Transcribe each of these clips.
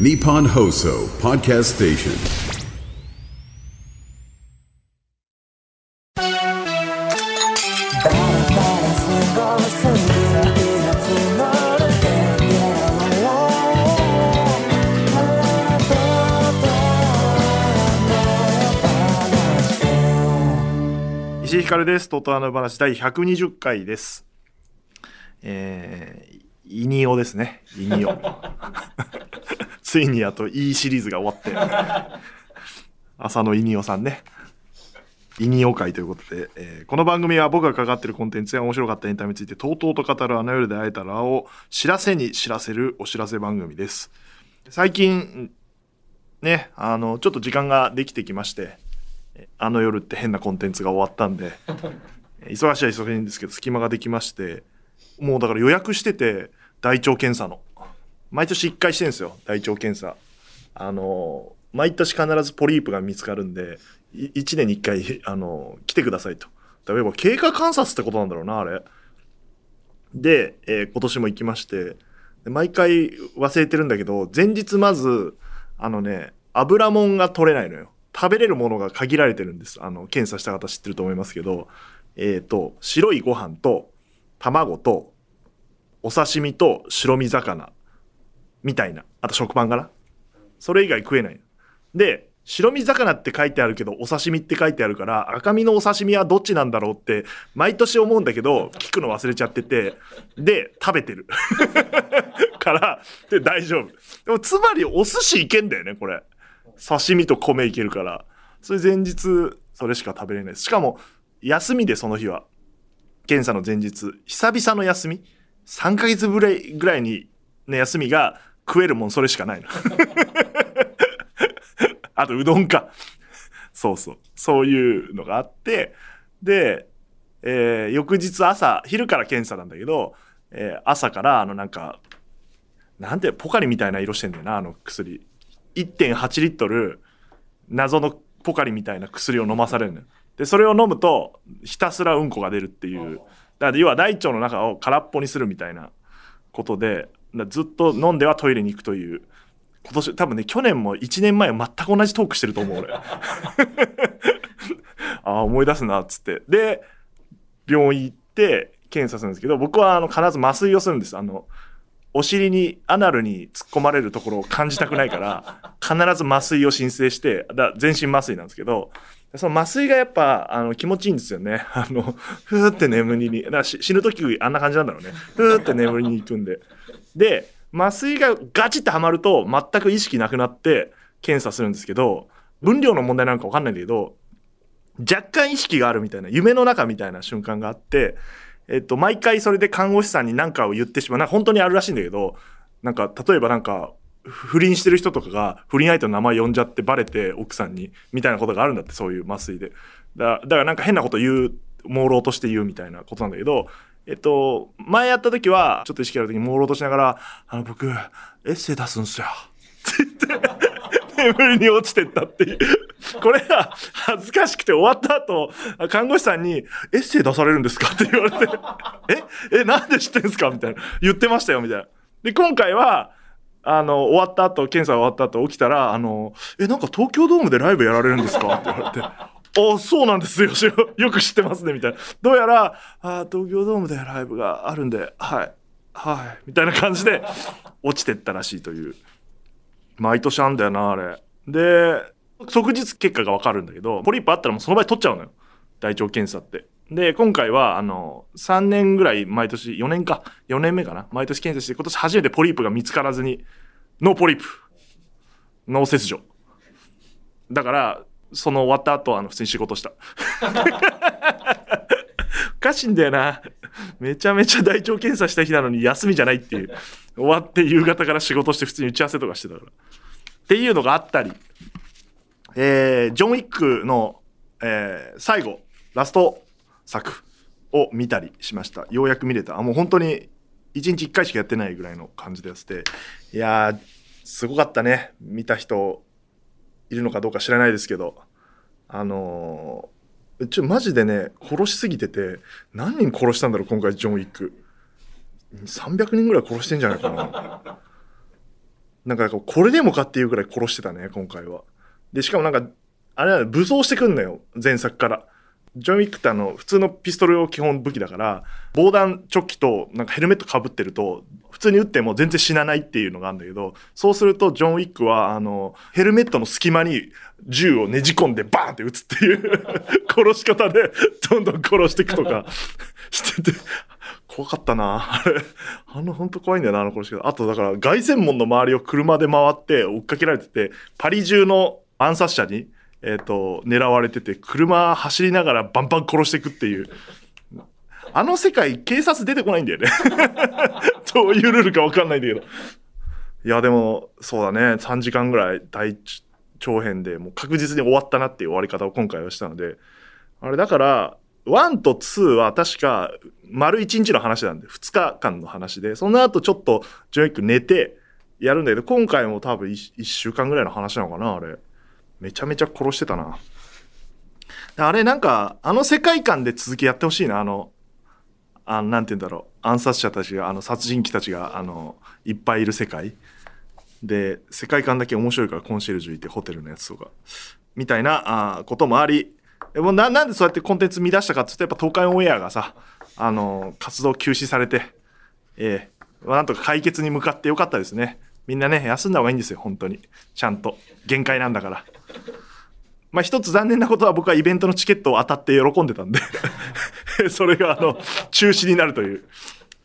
ニポンホーソーパーキャストステーション石井ひかるです。トトアの話第120回です。えー、イニオですね。イニオ。ついにあと E シリーズが終わって、浅野イニオさんね。イニオ会ということで、えーこの番組は僕がかかっているコンテンツや面白かったエンタメについてとうとうと語るあの夜で会えたらを知らせに知らせるお知らせ番組です。最近、ね、あの、ちょっと時間ができてきまして、あの夜って変なコンテンツが終わったんで、忙しいは忙しいんですけど、隙間ができまして、もうだから予約してて、大腸検査の。毎年1回してるんですよ、大腸検査。あの、毎年必ずポリープが見つかるんで、1年に1回、あの、来てくださいと。例えば経過観察ってことなんだろうな、あれ。で、えー今年も行きまして、毎回忘れてるんだけど、前日まず、あのね、油もんが取れないのよ。食べれるものが限られてるんです。あの、検査した方知ってると思いますけど、えっ、と、白いご飯と、卵と、お刺身と白身魚、みたいな。あと食パンかな。それ以外食えない。で、白身魚って書いてあるけど、お刺身って書いてあるから、赤身のお刺身はどっちなんだろうって、毎年思うんだけど、聞くの忘れちゃってて、で、食べてる。から、で、大丈夫。でも、つまり、お寿司いけんだよね、これ。刺身と米いけるから。それ前日、それしか食べれない。しかも、休みでその日は。検査の前日、久々の休み ?3 ヶ月ぐらいぐらいに、ね、休みが食えるもんそれしかないの。あと、うどんか。そうそう。そういうのがあって、で、えー翌日朝、昼から検査なんだけど、えー朝から、あの、なんか、なんて、ポカリみたいな色してんだよな、あの薬。1.8リットル、謎のポカリみたいな薬を飲まされるのよ。で、それを飲むと、ひたすらうんこが出るっていう。だから、要は大腸の中を空っぽにするみたいなことで、ずっと飲んではトイレに行くという。今年、多分ね、去年も1年前全く同じトークしてると思う、俺。ああ、思い出すな、っつって。で、病院行って検査するんですけど、僕はあの必ず麻酔をするんです。あの、お尻に、アナルに突っ込まれるところを感じたくないから、必ず麻酔を申請して、だ全身麻酔なんですけど、その麻酔がやっぱ、あの、気持ちいいんですよね。あの、ふーって眠りに、だからし死ぬ時あんな感じなんだろうね。ふーって眠りに行くんで。で、麻酔がガチってはまると、全く意識なくなって検査するんですけど、分量の問題なんかわかんないんだけど、若干意識があるみたいな、夢の中みたいな瞬間があって、えっと、毎回それで看護師さんに何かを言ってしまう。なんか本当にあるらしいんだけど、なんか、例えばなんか、不倫してる人とかが不倫相手の名前呼んじゃってバレて奥さんに、みたいなことがあるんだって、そういう麻酔で。だだからなんか変なこと言う、朦朧として言うみたいなことなんだけど、えっと、前やった時は、ちょっと意識ある時に朦朧としながら、あの、僕、エッセイ出すんすよ。って言って、眠りに落ちてったっていう。これが恥ずかしくて終わった後、看護師さんに、エッセイ出されるんですか？って言われて、え？え、なんで知ってんすか？みたいな。言ってましたよ、みたいな。で、今回は、あの、終わった後、検査終わった後起きたら、あの、え、なんか東京ドームでライブやられるんですか？って言われて、あ、そうなんですよ。よく知ってますね、みたいな。どうやら、あ東京ドームでライブがあるんで、はい、はい、みたいな感じで、落ちてったらしいという。毎年あんだよな、あれ。で、即日結果がわかるんだけど、ポリープあったらもうその場で取っちゃうのよ。大腸検査って。で、今回は、あの、3年ぐらい毎年、4年か、4年目かな。毎年検査して、今年初めてポリープが見つからずに、ノーポリープ。ノー切除。だから、その終わった後は、あの、普通に仕事した。おかしいんだよな。めちゃめちゃ大腸検査した日なのに休みじゃないっていう。終わって夕方から仕事して普通に打ち合わせとかしてたから。っていうのがあったり、えージョン・ウィックの、えー最後、ラスト作を見たりしました。ようやく見れた。あ、もう本当に1日1回しかやってないぐらいの感じでやってて。いやー、すごかったね。見た人いるのかどうか知らないですけど。あのーちょ、マジでね、殺しすぎてて、何人殺したんだろう、今回、ジョン・ウィック。300人ぐらい殺してんじゃないかな。なんかこれでもかっていうぐらい殺してたね、今回は。で、しかもなんか、あれは武装してくんのよ、前作から。ジョン・ウィックってあの、普通のピストルを基本武器だから、防弾チョッキとなんかヘルメット被ってると、普通に撃っても全然死なないっていうのがあるんだけど、そうするとジョン・ウィックは、あの、ヘルメットの隙間に銃をねじ込んでバーンって撃つっていう殺し方で、どんどん殺していくとかしてて、怖かったなあれ。あの、ほんと怖いんだよな、あの殺し方。あと、だから、凱旋門の周りを車で回って追っかけられてて、パリ中の暗殺者に、えっ、と、狙われてて、車走りながらバンバン殺していくっていう。あの世界、警察出てこないんだよね。どういうルールかわかんないんだけど。いや、でも、そうだね。3時間ぐらい大長編で、もう確実に終わったなっていう終わり方を今回はしたので、あれだから、1と2は確か丸1日の話なんで、2日間の話で、その後ちょっとジョン・ウィック寝てやるんだけど、今回も多分 1, 週間ぐらいの話なのかな、あれ。めちゃめちゃ殺してたな。あれなんか、あの世界観で続きやってほしいな、あの、あなんて言うんだろう、暗殺者たちが、あの、殺人鬼たちが、あの、いっぱいいる世界。で、世界観だけ面白いからコンシェルジュいてホテルのやつとか。みたいなあこともあり、でもななんでそうやってコンテンツ見出したかって言うと、やっぱ東海オンエアがさ、あの、活動休止されて、ええなんとか解決に向かってよかったですね。みんなね、休んだ方がいいんですよ、本当に。ちゃんと。限界なんだから。まあ一つ残念なことは僕はイベントのチケットを当たって喜んでたんで、それがあの、中止になるという。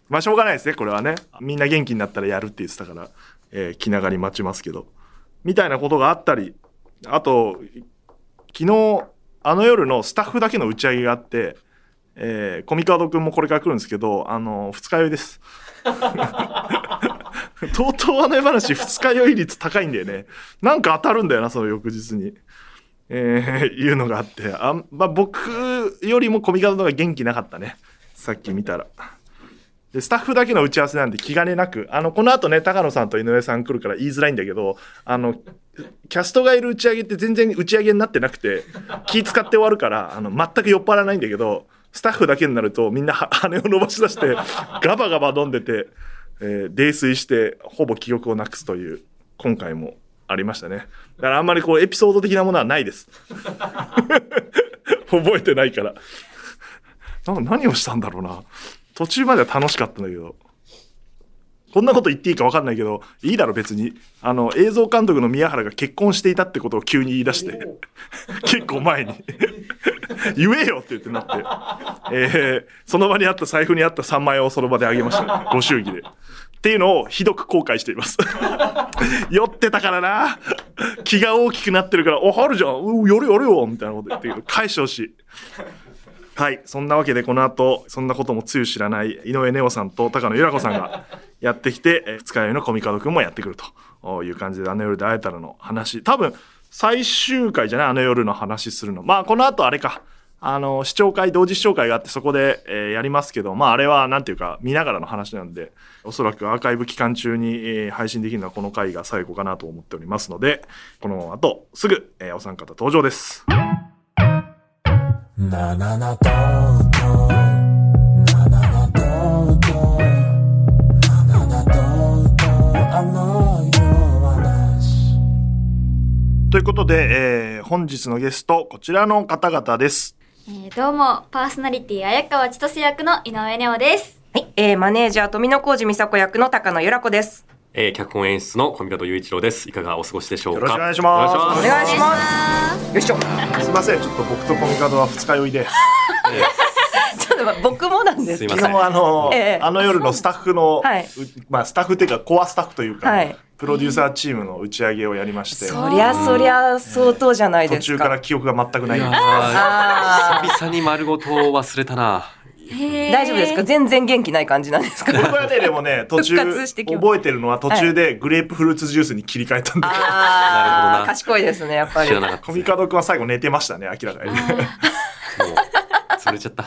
まあしょうがないですね、これはね。みんな元気になったらやるって言ってたから、えー気長に待ちますけど。みたいなことがあったり、あと、昨日、あの夜のスタッフだけの打ち上げがあって、えーコミカードくんもこれから来るんですけど、あの、二日酔いです。とうとうあの話二日酔い率高いんだよね。なんか当たるんだよな、その翌日に。えーいうのがあって、あんまあ、僕よりもコミカドの方が元気なかったね。さっき見たら。で、スタッフだけの打ち合わせなんで気兼ねなく、あの、この後ね、高野さんと井上さん来るから言いづらいんだけど、あの、キャストがいる打ち上げって全然打ち上げになってなくて、気使って終わるから、あの、全く酔っ払わないんだけど、スタッフだけになるとみんな羽を伸ばし出して、ガバガバ飲んでて、えー泥酔して、ほぼ記憶をなくすという、今回もありましたね。だからあんまりこう、エピソード的なものはないです。覚えてないから。な何をしたんだろうな。途中までは楽しかったんだけど。こんなこと言っていいか分かんないけど、いいだろ別に。あの、映像監督の宮原が結婚していたってことを急に言い出して、結構前に。言えよって言ってなって。えーその場にあった財布にあった3万円をその場であげました、ね。ご祝儀で。っていうのをひどく後悔しています。酔ってたからな。気が大きくなってるから、お、あるじゃん。うんやるやるよ。みたいなこと言ってるけど、返してほしい。はい。そんなわけで、この後、そんなこともつゆ知らない井上ネオさんと高野由良子さんがやってきて、二日酔いのコミカドくんもやってくるという感じで、あの夜で会えたらの話。多分、最終回じゃない？あの夜の話するの。まあ、この後あれか。あの、視聴会、同時視聴会があって、そこで、えーやりますけど、まあ、あれは、なんていうか、見ながらの話なんで、おそらくアーカイブ期間中に、えー配信できるのはこの回が最後かなと思っておりますので、この後、すぐ、えーお三方登場です。なななということで、えー本日のゲスト、こちらの方々です。えーどうも、パーソナリティ、綾川千歳役の井上ネオです。はい、えー、マネージャー富野浩二美佐子役の高野由良子です。えー、脚本演出の小見方雄一郎です。いかがお過ごしでしょうか？よろしくお願いしますお願いしますお願いします。よいしょ。すいません、ちょっと僕とコミカドは二日酔いで、ちょっと僕もなんですけど。すいません昨日あの、ええあの夜のスタッフの、はいうまあスタッフっていうかコアスタッフというか、はいプロデューサーチームの打ち上げをやりまして、そりゃそりゃ相当じゃない途ですか。中から記憶が全くない。あ久々に丸ごと忘れたな。ー。大丈夫ですか？全然元気ない感じなんですか？僕はね、でもね、途中、覚えてるのは途中でグレープフルーツジュースに切り替えたんだけど、賢いですね、やっぱり。コミカド君は最後寝てましたね、明らかに。潰れちゃった。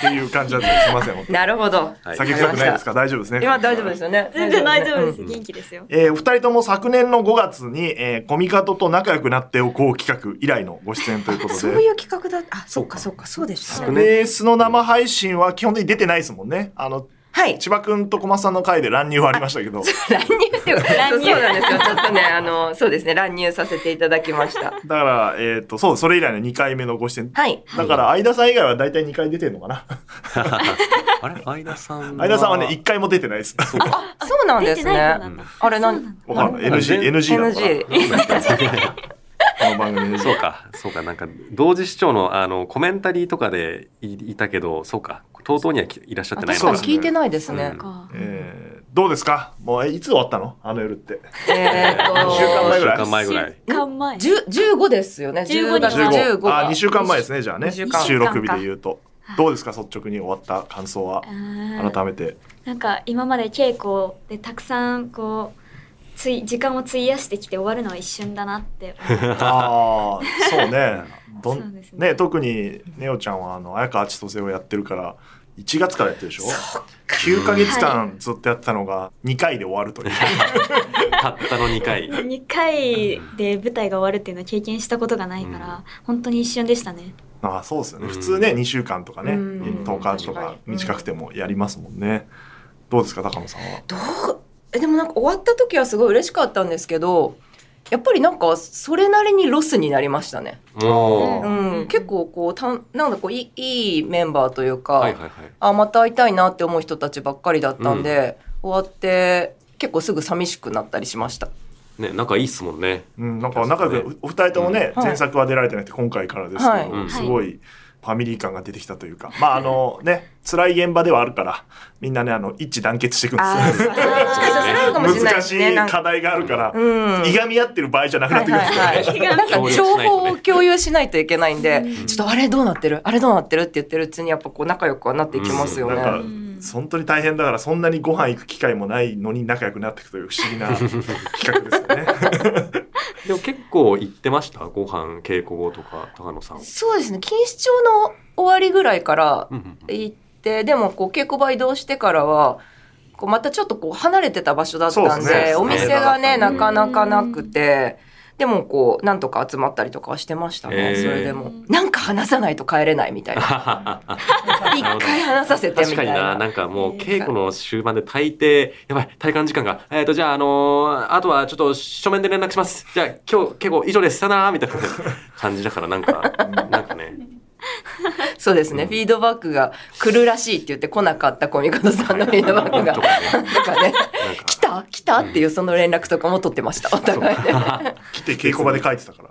ていう感じだったんです。すいません、なるほど。はい酒臭くないですか？大丈夫ですね。今大丈夫ですよね。全然大丈夫です。うん元気ですよ。えー、お二人とも昨年の5月に、えーコミカドと仲良くなっておこう企画以来のご出演ということで。そういう企画だ。あ、そっかそっか、そうでしたね。ベースの生配信は基本的に出てないですもんね。あの、はい。千葉くんと小松さんの回で乱入はありましたけど、乱入っていうか 乱入そうそうなんですよ。ちょっとね、あの、そうですね、乱入させていただきました。だから、えっ、と、そう、それ以来の2回目のご出演。はい。だから、相田さん以外は大体2回出てるのかな。あれ？相田さん 相田さんはね、1回も出てないです。そうか。そうなんですね。あれなん、わかんない NG、NG なのかな？NG。この番組 NG。そうか、そうか、なんか、同時視聴の、あの、コメンタリーとかでいいたけど、そうか、とうとうにはいらっしゃってないのかに聞いてないですねうん。かえーどうですか？もう、えいつ終わったの？あの夜って。えーっと、2週間前ぐらい？週間前ぐらい。週間前十15ですよね。15 10月15 15。あ、2週間前ですね、じゃあね。収録日で言うと。どうですか？率直に終わった感想は？改めて。なんか今まで稽古でたくさんこうつい時間を費やしてきて終わるのは一瞬だなって思って ああ、そうね。どそうんですね。ね、特にネオちゃんはあの綾川千歳をやってるから1月からやってるでしょ？9ヶ月間ずっとやってたのが2回で終わるという、たったの2回。2回で舞台が終わるっていうのは経験したことがないから、本当に一瞬でしたね。ああそうですよね。うん。普通ね2週間とかねうん。10日とか短くてもやりますもんね。どうですか高野さんは？どう？えでもなんか終わった時はすごい嬉しかったんですけどやっぱりなんかそれなりにロスになりましたね。もう、うん、結構こうたんなんだこういいいいメンバーというか、はいはいはい。あまた会いたいなって思う人たちばっかりだったんで、終わって結構すぐ寂しくなったりしました。ね、仲いいっすもんね。うん、なんか仲良くお二人ともね、うん前作は出られてなくて今回からですけど、はいうんすごいファミリー感が出てきたというか、まああのね辛い現場ではあるからみんなねあの一致団結していくんあですよ難しい課題があるから、うん。いがみ合ってる場合じゃなくなってくるんですよなんか情報を共有しないといけないんで、うん。ちょっとあれどうなってる？あれどうなってるって言ってるうちにやっぱこう仲良くはなっていきますよね。なんかうん。本当に大変だからそんなにご飯行く機会もないのに仲良くなっていくという不思議な企画ですよね。でも結構行ってました？ご飯、稽古後とか、高野さん。そうですね。錦糸町の終わりぐらいから行ってでもこう稽古場移動してからはこうまたちょっとこう離れてた場所だったんでね。お店がねうんなかなかなくて。でもこうなんとか集まったりとかはしてましたね、へー。それでも。なんか話さないと帰れないみたいな。一回話させてみたいな。確かにな、なんかもう稽古の終盤で大抵、やばい、体感時間が、えっ、と、じゃあ、あのーあとはちょっと書面で連絡します。じゃあ、今日稽古以上です。さよなら。みたいな感じだから、なんか、なんかね、そうですね、フィードバックが来るらしいって言って来なかったコミカドさんのフィードバックが。とかね、なんかね。来た？来たっていうその連絡とかも取ってましたお互い。で来て稽古場で書いてたから。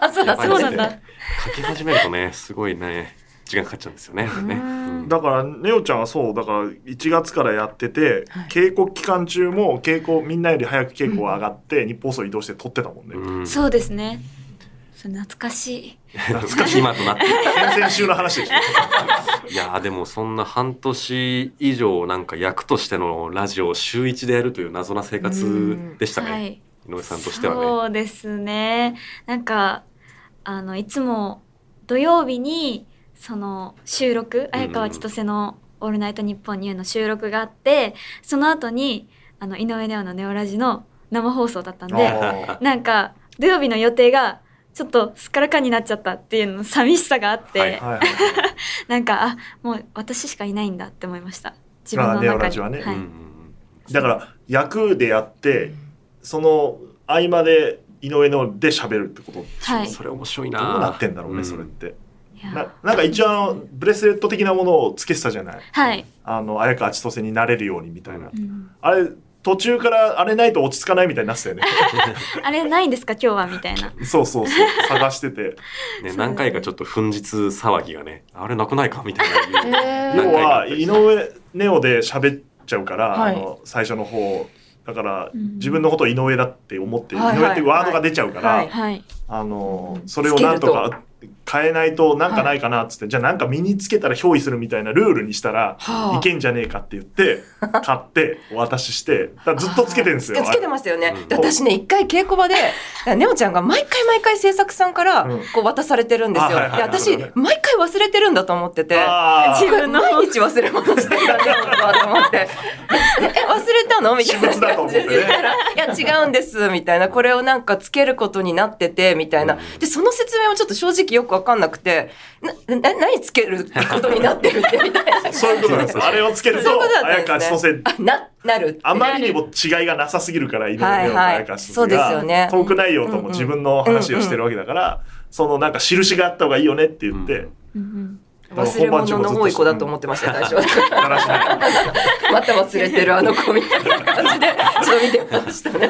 あそうだそうだですね書き始めるとね、すごいね、時間かかっちゃうんですよね。ね。うん。だからネオちゃんはそうだから1月からやってて、稽古期間中も稽古みんなより早く稽古が上がって、日本放送移動して撮ってたもんね。うん。そうですね。それ懐かしい懐かしい。今となって。先々週の話でしょ。いやーでもそんな半年以上なんか役としてのラジオを週一でやるという謎な生活でしたね、はい。井上さんとしてはね。そうですね。なんかあのいつも土曜日にその収録綾川千歳の「オールナイトニッポンニュー」の収録があってその後にあの井上ネオのネオラジの生放送だったんであなんか土曜日の予定がちょっとすっからかんになっちゃったっていうの寂しさがあって、はいーはいはい。なんかあもう私しかいないんだって思いました。自分のあネオ中に、ラジはね。はい。うんうんだから役でやってその合間で井上ので喋るってことはい。それ面白いな。どうなってんだろうね、ん。それって。ななんか一応あのブレスレット的なものをつけてたじゃない。はい、あの綾川千歳になれるようにみたいな、うん。あれ途中からあれないと落ち着かないみたいになってたよね。あれないんですか今日はみたいな。そうそうそう探してて。ね、何回かちょっと紛失騒ぎがねあれなくないかみたいな。へ要何回かは井上ネオで喋っちゃうから、はい。あの最初の方だから、うん。自分のことを井上だって思って、はい井上ってワードが出ちゃうから、はい。はい。あのうんそれをなんとか変えないとなんかないかなっつって、じゃあなんか身につけたら憑依するみたいなルールにしたら、はあいけんじゃねえかって言って買ってお渡ししてずっとつけてるんですよ。つけてましたよね。私ね、一回稽古場で、ネオちゃんが毎回毎回制作さんからうんこう渡されてるんですよ。で、あはいはいはい私、毎回忘れてるんだと思ってて。自分の毎日忘れ物してたんだと思って。え、忘れたのみたいな感じで言ったら。いや、違うんです、みたいな。これをなんかつけることになってて、みたいな。で、その説明をちょっと正直よくわかんなくて、な、な、何つけることになってるってみたいな。そういうことなんです。あれをつけると綾ですね。川千歳あ、な、なる。あまりにも違いがなさすぎるから、井上はいはい。陽と綾川千そうです歳よね。がトーク内容とも自分の話をしてるわけだから、そのなんか印があった方がいいよねって言って、うんうんうん忘れ物の多い子だと思ってました、最初。また忘れてるあの子みたいな感じで、そう見てましたね。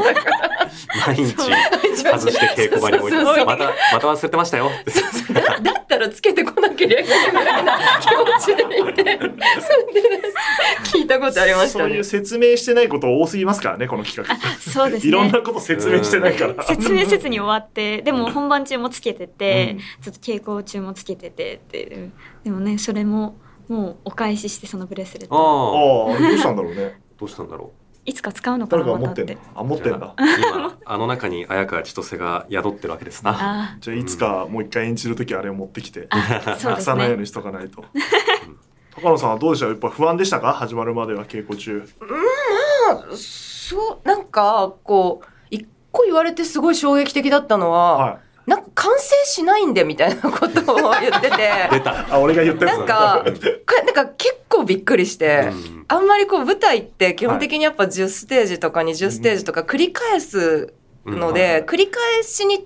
毎日外して稽古場に置いてまたまた忘れてましたよだだったらつけてこなければいけないぐらいな気持ちでいて、それで聞いたことありましたねそういう。説明してないこと多すぎますからね、この企画。そうですねいろんなこと説明してないから。説明せずに終わってでも本番中もつけてて、うんちょっと稽古中もつけててっていうでもねそれももうお返ししてそのブレスレット。ああああ、どうしたんだろうね。どうしたんだろいつか使うのか誰なまたってか持って。んのあ、持ってんだ。う今あの中に綾川千歳が宿ってるわけですな。あじゃあいつかもう一回演じるときあれを持ってきて、出さないようにしとかないと。高野さんはどうでしたやっぱ不安でしたか？始まるまでは稽古中。そう、なんか、こう、一個言われてすごい衝撃的だったのは、はなんか完成しないんでみたいなことを言ってて。あ、俺が言っなんか、なんか結構びっくりして、うん。あんまりこう舞台って基本的にやっぱ10ステージとか20ステージとか繰り返すので、繰り返しにた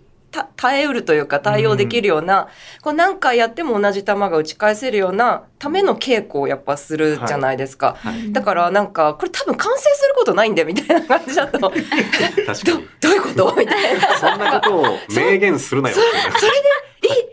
耐えうるというか対応できるような、こう何回やっても同じ球が打ち返せるようなための稽古をやっぱするじゃないですか。はい。だからなんか、これ多分完成することないんでみたいな感じだと、ど、確かに。どういうこと？みたいな。そんなことを明言するなよ。っていうそれで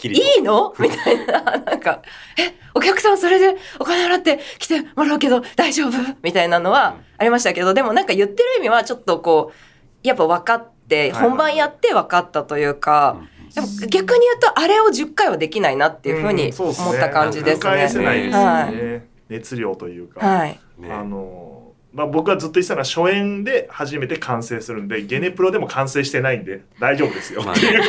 りといいいの？みたいな、なんか、え、お客さんそれでお金払って来てもらうけど大丈夫？みたいなのはありましたけど、でもなんか言ってる意味はちょっとこう、やっぱ分かって、はい本番やって分かったというか、でも逆に言うとあれを10回はできないなっていうふうに思った感じですね。ないですよはね。熱量というか。はい。ねあのまあ、僕はずっと言ってたのは初演で初めて完成するんでゲネプロでも完成してないんで大丈夫ですよ。っていう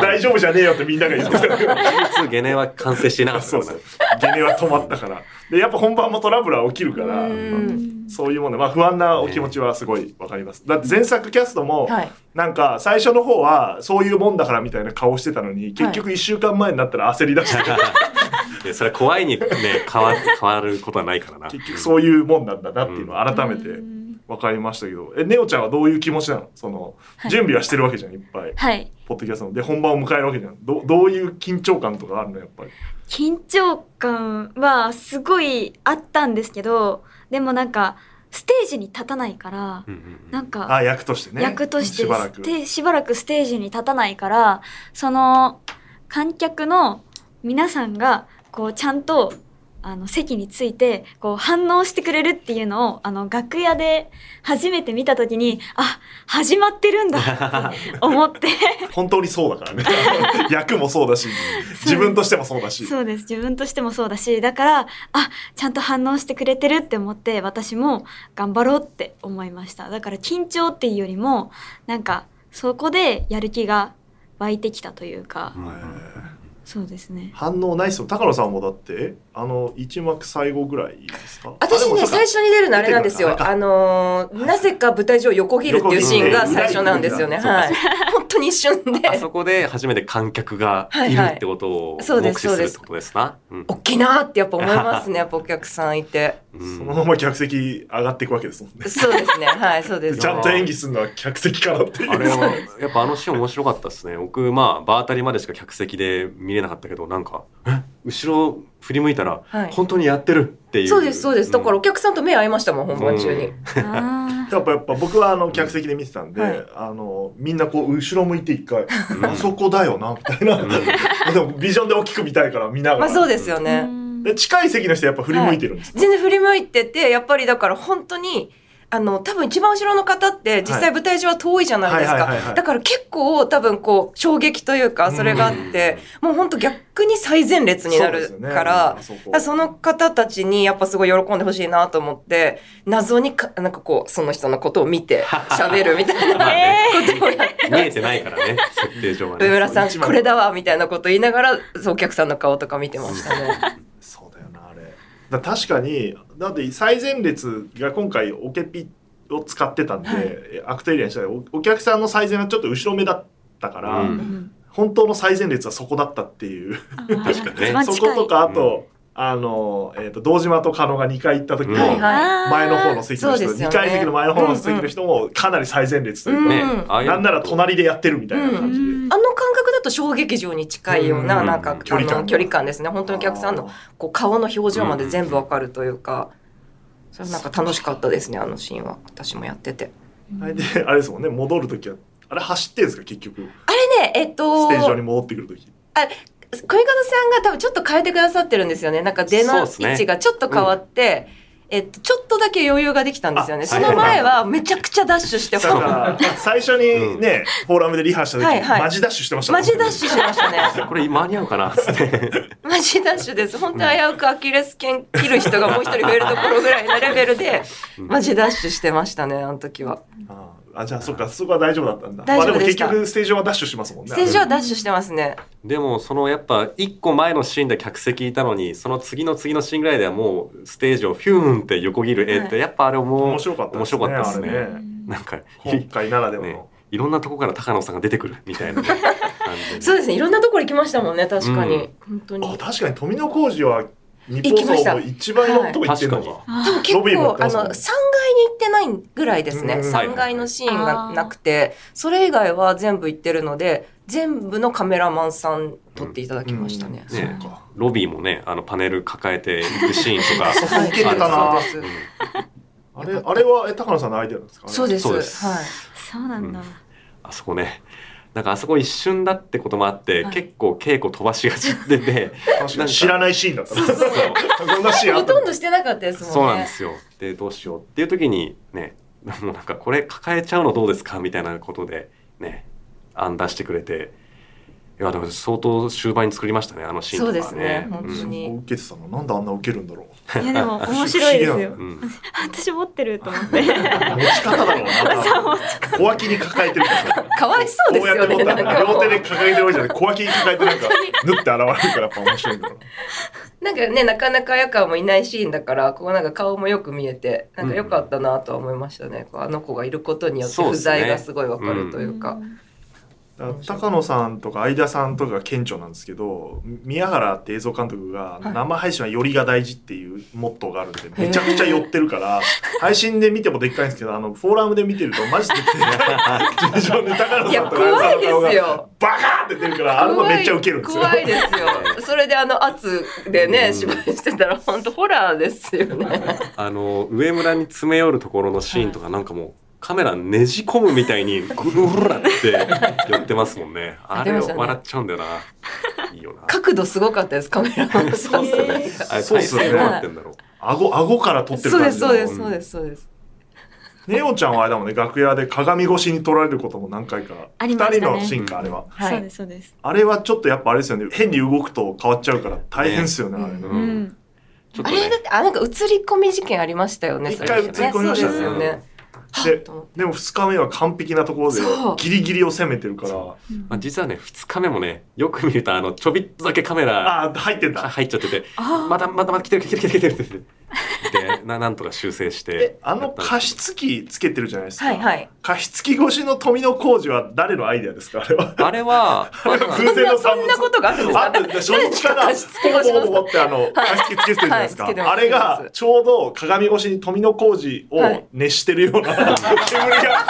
大丈夫じゃねえよってみんなが言ってた。か ら普通ゲネは完成してなかったそうそうゲネは止まったから。でやっぱ本番もトラブルは起きるからうん。そういうものまあ不安なお気持ちはすごいわかります。だって前作キャストもはい。なんか最初の方はそういうもんだからみたいな顔してたのに結局1週間前になったら焦り出して。い やそれは怖いにね変わ変わることはないからな。結局そういうもんなんだなっていうのを改めてうん。分かりましたけど。えネオちゃんはどういう気持ちなの？そのはい。準備はしてるわけじゃんいっぱい。はい。ポッドキャストの。で本番を迎えるわけじゃん。どどういう緊張感とかあるの？やっぱり。緊張感はすごいあったんですけどでもなんかステージに立たないからうんうんうん。なんかあ役としてね。役としてしばらく。ステしばらくステージに立たないからその観客の皆さんがこうちゃんとあの席についてこう反応してくれるっていうのをあの楽屋で初めて見た時にあ始まってるんだ って思って。本当にそうだからね。役もそうだし自分としてもそうだし。そうです。自分としてもそうだしだからあちゃんと反応してくれてるって思って私も頑張ろうって思いました。だから緊張っていうよりもなんかそこでやる気が湧いてきたというか、そうですね反応ないっすよ高野さんもだってあの一幕最後ぐらいですか？私ね、最初に出るのあれなんですよ。あのーなぜか舞台上横切るっていうシーンが最初なんですよね。はい。本当に一瞬で。あそこで初めて観客がいるってことを目そうです視するってことですな？うん大きいなーってやっぱ思いますね。やっぱお客さんいて。うんそのまま客席上がっていくわけですもんねそうですね。はい、そうです。ちゃんと演技するのは客席からっていうあれはやっぱあのシーン面白かったですね。僕まあ場当たりまでしか客席で見れなかったけどなんかえ？後ろ振り向いたらはい。本当にやってるっていう。そうです、そうです。だからおん。客さんと目合いましたもん、本番中に。うん。やっぱやっぱ僕はあの客席で見てたんで、はい。あのみんなこう後ろ向いて一回、うん。あそこだよなみたいな、うん。でもビジョンで大きく見たいから見ながら、まあそうですようね。んで近い席の人やっぱ振り向いてるんです、全然振り向いてて、やっぱりだから本当に、あの、多分一番後ろの方って実際舞台上は遠いじゃないですか。だから結構多分こう衝撃というか、それがあって、もう本当逆に最前列になるから、あそその方たちにやっぱすごい喜んでほしいなと思って、謎にか、なんかこう、その人のことを見て 喋るみたいな ことをやって。見えてないからね設定上はね。上村さんこれだわみたいなこと言いながらお客さんの顔とか見てましたね。そうだよなあれだ確かにだって最前列が今回オケピを使ってたんで、アクトエリアにしたらおお客さんの最前はちょっと後ろ目だったから、うん。うん本当の最前列はそこだったっていう。確かにね。そことかあと、あの、えー、と堂島と加納が2回行った時のはいはい前の方の席の人、そうですよね2階席の前の方の席の人もかなり最前列というか、うんね、うなんなら隣でやってるみたいな感じで。あの感覚だと小劇場に近いような、うんなんか、距離感距離感ですね。本当にお客さんのこう顔の表情まで全部わかるというか、それなんか楽しかったですね、あのシーンは。私もやってて。あれで、あれですもんね、戻る時は、あれ走ってんですか、結局。あれね、えっと、ステージ上に戻ってくる時。小池さんが多分ちょっと変えてくださってるんですよね。なんか出の位置がちょっと変わって、えっと、ちょっとだけ余裕ができたんですよね。あその前はめちゃくちゃダッシュして、だから、最初にね、フォーラムでリハした時、はいはいマジダッシュしてましたもんマジダッシュしてましたね。これ間に合うかなっつって。マジダッシュです。本当に危うくアキレス腱切る人がもう一人増えるところぐらいのレベルで、マジダッシュしてましたね、あの時は。ああ、じゃあ、そっか、そこは大丈夫だったんだ。大丈夫でしたまあでも結局、ステージ上はダッシュしますもんね。ステージはダッシュしてますね。でもそのやっぱ一個前のシーンで客席いたのにその次の次のシーンぐらいではもうステージをフューンって横切る絵ってやっぱあれも面白かった面白かったですねあれねなんか今回ならではねの。いろんなとこから高野さんが出てくるみたいな 感じでそうですね。いろんなところ行きましたもんね、確かに。うん本当にあ。確かに富野浩二は日行きました。一番いろんなとこ行ってんのはい。か。多分結ロビーもやっ構、あの、てますもん3階に行ってないぐらいですね。うん3階のシーンがなくて、それ以外は全部行ってるので、全部のカメラマンさん撮っていただきましたね。うん。ねそうかロビーもねあのパネル抱えていくシーンとか。あれ、あれは、え、高野さんのアイデアなんですか？そうです。そうです。はい。そうなんだ、うん。あそこねなんかあそこ一瞬だってこともあって、はい。結構稽古飛ばしがちで て知らないシーンだったほとんどしてなかったですもんね。そうなんですよ。で、どうしよう。っていう時にね、もうなんかこれ抱えちゃうのどうですかみたいなことでね、案出してくれて、いや、でも相当終盤に作りましたね、あのシーンとかはね。そうですね本当うん。に受けてたのなんであんな受けるんだろう。いやでも 面白いですようん私持ってると思って持ち方だろうな。小脇に抱えてるから。かわいそうですこうやよね。両手で抱えてるじゃない。小脇に抱えてなんか、縫って現れるからやっぱ面白いんだろうな。なんかね、なかなか綾川もいないシーンだから、こうなんか顔もよく見えて、なんか良かったなとは思いましたね。こうあの子がいることによって不在がすごいわかるというか。だから高野さんとか相田さんとかが顕著なんですけど宮原って映像監督がはい生配信は寄りが大事っていうモットーがあるんでめちゃくちゃ寄ってるから配信で見てもでっかいんですけどあのフォーラムで見てるとマジで尋常に高野さんとか相怖いで田さんの顔がすよ。バカーって出るからあれもめっちゃウケるんですよ。怖いですよ。それであの圧でね、うん芝居してたら本当ホラーですよね。あの、上村に詰め寄るところのシーンとかなんかもう、カメラねじ込むみたいにぐるぐるって寄ってますもんね。あれやってましたね。笑っちゃうんだよな。いいよな。角度すごかったです、カメラ。そうっすよね。あれそうっすよね体勢どうなってんだろう。顎顎から撮ってるそうです、感じのそうです、そうです、そうです。ネオちゃんはあれだもんね楽屋で鏡越しに撮られることも何回か。ありましたね。二人のシーンかあれは。はい。そうですそうです。あれはちょっとやっぱあれですよね。変に動くと変わっちゃうから大変ですよねね。あれね。ううん。んちょっとね。あれだっ。て、あ、なんか映り込み事件ありましたよね、一それ回映り込みましたね。ね。そうで。でも2日目は完璧なところでギリギリを攻めてるから。まあ、実はね、2日目もね、よく見ると、あの、ちょびっとだけカメラああ入ってんだ。入っちゃってて、まだまだまだ来てる来てる来てる来てる来てるで、な なんとか修正してえ。あの加湿器つけてるじゃないですか、はいはい。加湿器越しの富野浩二は誰のアイデアですか？あれは。あれは、まあ偶然のそんなことがあるんですか？初日からあの加湿器つけてるじゃないですか、はいあれがちょうど鏡越しに富野浩二を熱してるような、煙が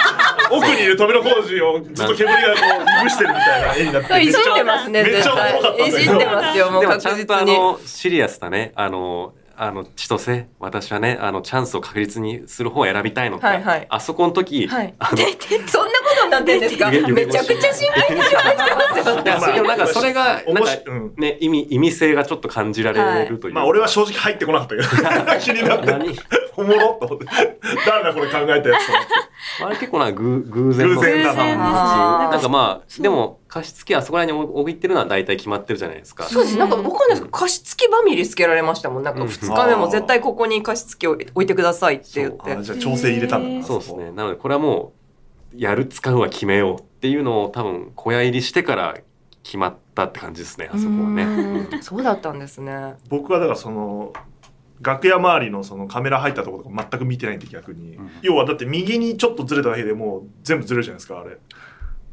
奥にいる富野浩二をずっと煙がこういぶしてるみたいな絵になっていじってますね、めっちゃおもろかったんいだけど。じってますよ、もうでも確ちゃんとあ。の、シリアスだね、あの、あの、千歳、私はね、あの、チャンスを確実にする方を選びたいのって、はいはい。あそこの時、はい。あの、いそんなことになってんですか？めちゃくちゃ心配になってますよ。や、それなんかそれが、おなんかね、意味、意味性がちょっと感じられるという。か。まあ俺は正直入ってこなかったけど。気になって。何？おもろっと思って。誰だこれ考えたやつと思って。あれ結構な偶偶然の。偶然だな。な。んかまあ、でも、加湿器あそこら辺に置いてるのは大体決まってるじゃないですか。そうです。なんかわかんないですけど、加湿器バミリつけられましたもん。なんかうん二日目も絶対ここに加湿器を置いてくださいって言って。じゃあ調整入れたんだなそうですね。なので、これはもう、やる、使うは決めようっていうのを多分、小屋入りしてから決まったって感じですね、あそこはね。うんそうだったんですね。僕はだからその楽屋周りのそのカメラ入ったところとか全く見てないんで逆に、うん要はだって右にちょっとずれただけでもう全部ずれるじゃないですかあれ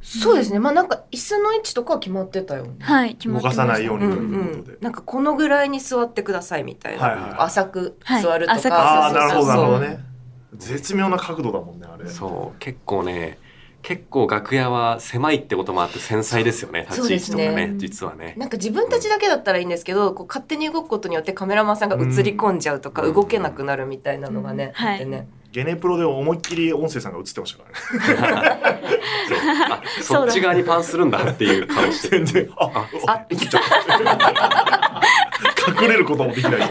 そうですね。まあなんか椅子の位置とかは決まってたよねはい決ま動ってました。かさないようにとうんいうことで。なんかこのぐらいに座ってくださいみたいな、はいはい。浅く座るとか、はい浅く。ああ、なるほど、なるほどそうね。絶妙な角度だもんね、あれ。そう。結構ね結構楽屋は狭いってこともあって繊細ですよね。立ち位置とかねね。実はね。なんか自分たちだけだったらいいんですけど、こう勝手に動くことによってカメラマンさんが映り込んじゃうとか、うん。動けなくなるみたいなのがね、うん。あってね。ゲネプロで思いっきり音声さんが映ってましたからね。あそっち側にパンするんだっていう顔してる全然、あ、ああ、映っちゃった。隠れることもできない。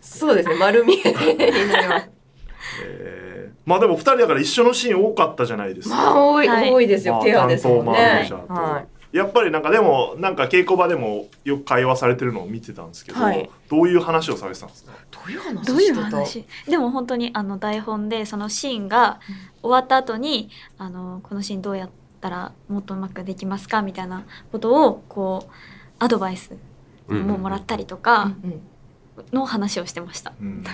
そうですね、丸見えになります。えーまあでも二人だから一緒のシーン多かったじゃないですか。まあ多い、はい多いですよ、まあペアですもん担当マネーねジャー。とはい。やっぱりなんかでもなんか稽古場でもよく会話されてるのを見てたんですけど、はい。どういう話をされてたんですか？どういう話どういうしてた話？でも本当にあの台本でそのシーンが終わった後にあのこのシーンどうやったらもっとうまくできますか？みたいなことをこうアドバイスももらったりとかうんうんの話をしてました。うん。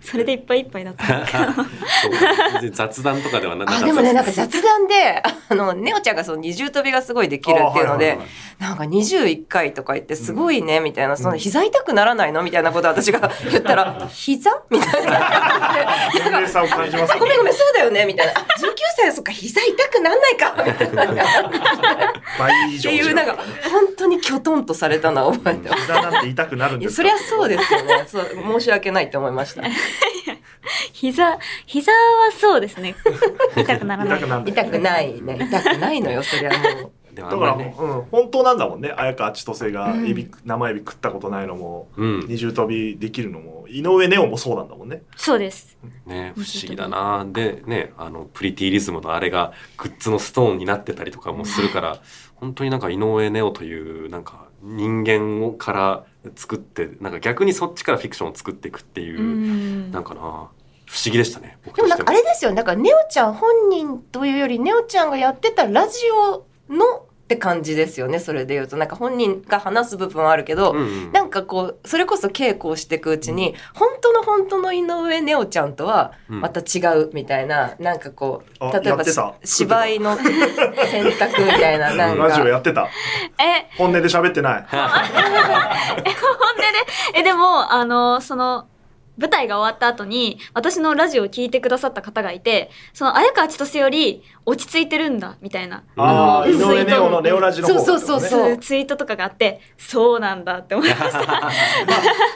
それでいっぱいいっぱいだった。雑談とかではなあでもねなんか雑談であのネオちゃんがその二重跳びがすごいできるっていうので、あはいはいはい。なんか21回とか言ってすごいねみたいな、その膝痛くならないの？みたいなことを私が言ったら膝？みたいな年齢差を感じますあごめんごめんそうだよね？みたいな。あ19歳はそっか膝痛くなんないか？みたいな。倍以上っていうなんか本当にきょとんとされたのは覚えてます。膝なんて痛くなるんですそりゃそうですよね。そう申し訳ないって思いました。膝膝はそうですね。痛くならない。痛くなん痛くないね。痛くないのよ。そりゃだから、んまりね。うん、本当なんだもんね。綾川千歳がうん。エビ、生エビ食ったことないのもうん。二重跳びできるのも井上ネオもそうなんだもんね。そうです。ね不思議だな。でねあのプリティリズムのあれがグッズのストーンになってたりとかもするから本当になんか井上ネオというなんか人間をから作ってなんか逆にそっちからフィクションを作っていくっていうう、んなんかな不思議でしたね僕でもなんかあれですよ。なんかネオちゃん本人というよりネオちゃんがやってたラジオのって感じですよね。それで言うと。なんか本人が話す部分はあるけど。うんうん。なんかこうそれこそ稽古をしていくうちに本当の本当の井上ネオちゃんとはうん。また違うみたいな、なんかこうあ例えば芝居の 選択みたいななんラジオかやってた。え？本音で喋ってない。本音で？えでもあのその舞台が終わった後に私のラジオを聞いてくださった方がいてその綾川千歳より落ち着いてるんだみたいな。ああ井うん上ネオのネオラジの方がそうそうそうねそう。ツイートとかがあってそうなんだって思いました。だか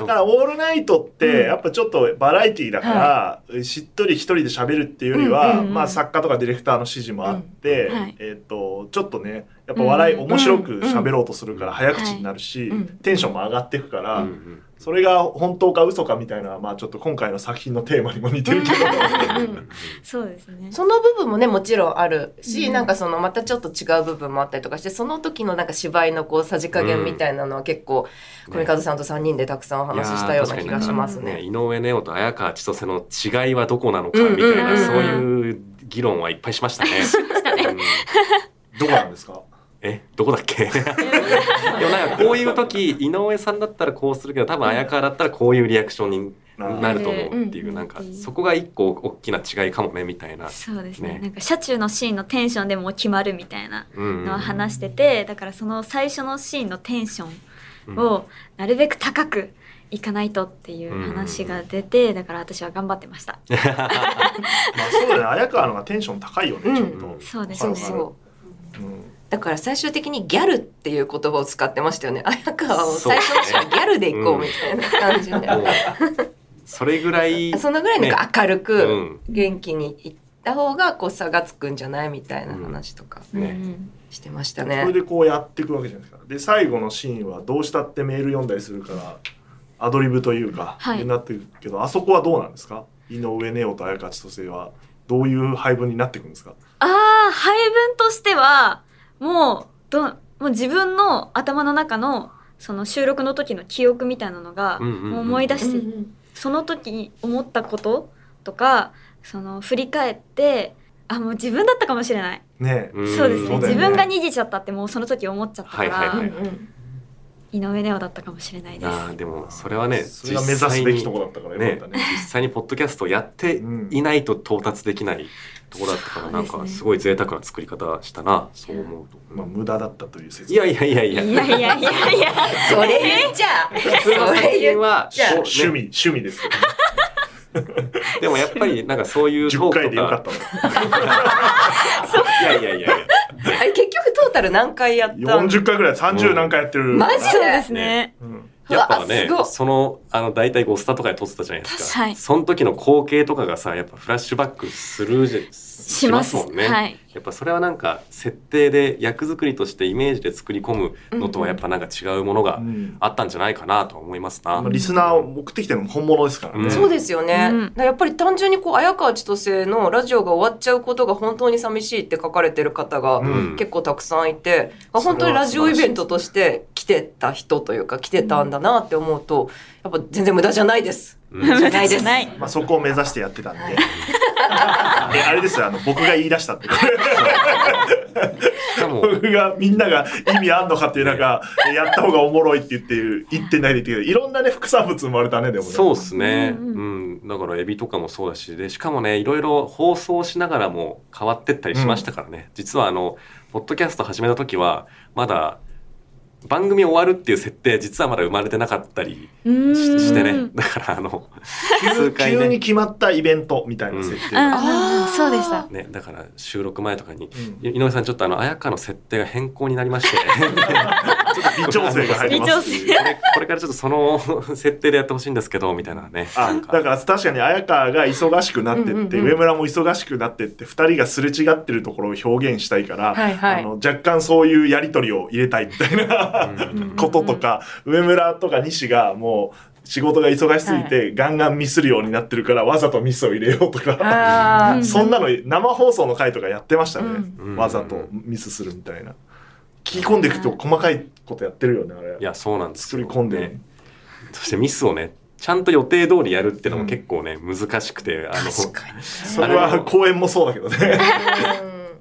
ら「オールナイト」ってやっぱちょっとバラエティーだから、しっとり一人で喋るっていうよりは、うんうんうん。まあ、作家とかディレクターの指示もあって、うん。はい。えっとちょっとねやっぱ笑い、うん。面白く喋ろうとするから早口になるし、うん。テンションも上がっていくから、うんうん。それが本当か嘘かみたいなまあちょっと今回の作品のテーマにも似てるけど、そうですね。その部分もねもちろんあるし、うん。なんかそのまたちょっと違う部分もあったりとかしてその時のなんか芝居のこうさじ加減みたいなのは結構ね。小見和さんと3人でたくさんお話ししたような気がしますね。井上ネオと綾川千歳の違いはどこなのかみたいな、うんうんうんうん。そういう議論はいっぱいしましたね。うん。どこなんですか？えどこだっけ？でもなんかこういう時井上さんだったらこうするけど多分綾川だったらこういうリアクションになると思うっていう、うんなんかそこが一個大きな違いかもねみたいな。そうですね。ねなんか車中のシーンのテンションでもう決まるみたいなうん。のは話しててだからその最初のシーンのテンショうん。ンをなるべく高くいかないとっていう話が出てだから私は頑張ってました。まあそうだね。綾川のがテンション高いよね、うん。ちょっと、そうですね。そうだから最終的にギャルっていう言葉を使ってましたよね。綾川を最初のシーンはギャルでいこうみたいな感じで。それぐらいそのぐらいなんか明るうくん。元気にいった方がこう差がつくんじゃないみたいな話とかねうん。してましたそれね。でこうやっていくわけじゃないですか。で最後のシーンはどうしたってメール読んだりするからアドリブというか、はい。になってるけどあそこはどうなんですか？井上ネオと綾川千歳は。どういう配分になっていくんですか？ああ配分としてはもうどもう自分の頭の中のその収録の時の記憶みたいなのが思い出して、うんうん。その時に思ったこととかその振り返ってあもう自分だったかもしれない、ね。そうですね。ね。自分が逃げちゃったってもうその時思っちゃったから、はいはいはい。うんうん井上ネオだったかもしれないです。でもそれはねそれが目指すべきところだったからよね。ね実際にポッドキャストをやってうんいないと到達できないところだったからなんかすごい贅沢な作り方したなそう思うと。まあ無駄だったという説いやいやいやいや。いやいやいやいやそれ言っちゃ普通の作品は趣味趣味ですけどでもやっぱりなんかそういうト10ーク回でよかっとたか。いやいやいやいや。あれ結局トータル何回やったのん40回ぐらい30何回やってる、マジそうですねうんやっぱねそのあの大体ゴスタとかで撮ってたじゃないですか、はいその時の光景とかがさやっぱフラッシュバックするじゃします。すもんね、はい。やっぱそれはなんか設定で役作りとしてイメージで作り込むのとはやっぱなんか違うものがうん。あったんじゃないかなと思いますな、まあリスナーを目的地の本物ですからね、うん。そうですよね、うん。やっぱり単純にこう綾川千歳のラジオが終わっちゃうことが本当に寂しいって書かれてる方がうん。結構たくさんいて、あ本当にラジオイベントとして来てた人というか来てたんだなって思うとやっぱ全然無駄じゃないです。うんじゃないです。ないまあ、そこを目指してやってたんで えあれですよあの僕が言い出したって。僕がみんなが意味あんのかっていう中やった方がおもろいって言ってる言ってないで言ってる。いろんなね副産物生まれたねでもね。そうですね、ううんん。だからエビとかもそうだしでしかもねいろいろ放送しながらも変わってったりしましたからね、実はあのポッドキャスト始めた時はまだ番組終わるっていう設定実はまだ生まれてなかったりししてね。だからあの数急回ね。急に決まったイベントみたいな設定うんが、うん。うんそうでした。ねだから収録前とかにうん。井上さんちょっとあの綾香の設定が変更になりまして。微調整が入ります。これこれからちょっとその 設定でやってほしいんですけどみたいなね。だから確かに綾香が忙しくなってって、うんうんうん。上村も忙しくなってって2人がすれ違ってるところを表現したいから、はいはい。あの若干そういうやり取りを入れたいみたいな。うんこととか、上村とか西がもう仕事が忙しすぎて、ガンガンミスるようになってるからわざとミスを入れようとか。そんなの生放送の回とかやってましたね、うん。わざとミスするみたいな。聞き込んでいくと細かいことやってるよねあれ。いやそうなんです作より込んでる、ね。そしてミスをねちゃんと予定通りやるっていうのも結構ね、難しくてあのそれは公演もそうだけどね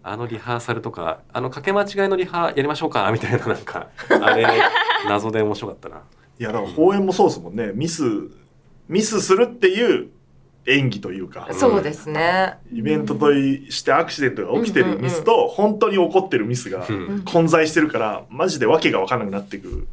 あのリハーサルとかあの掛け間違いのリハやりましょうかみたいななんかあれ 謎で面白かったな。いやだから公演もそうですもんね。ミスミスするっていう演技というか。そうですね。イベントとしてアクシデントが起きてるミスと本当に起こってるミスがうん。混在してるからマジで訳が分からなくなってく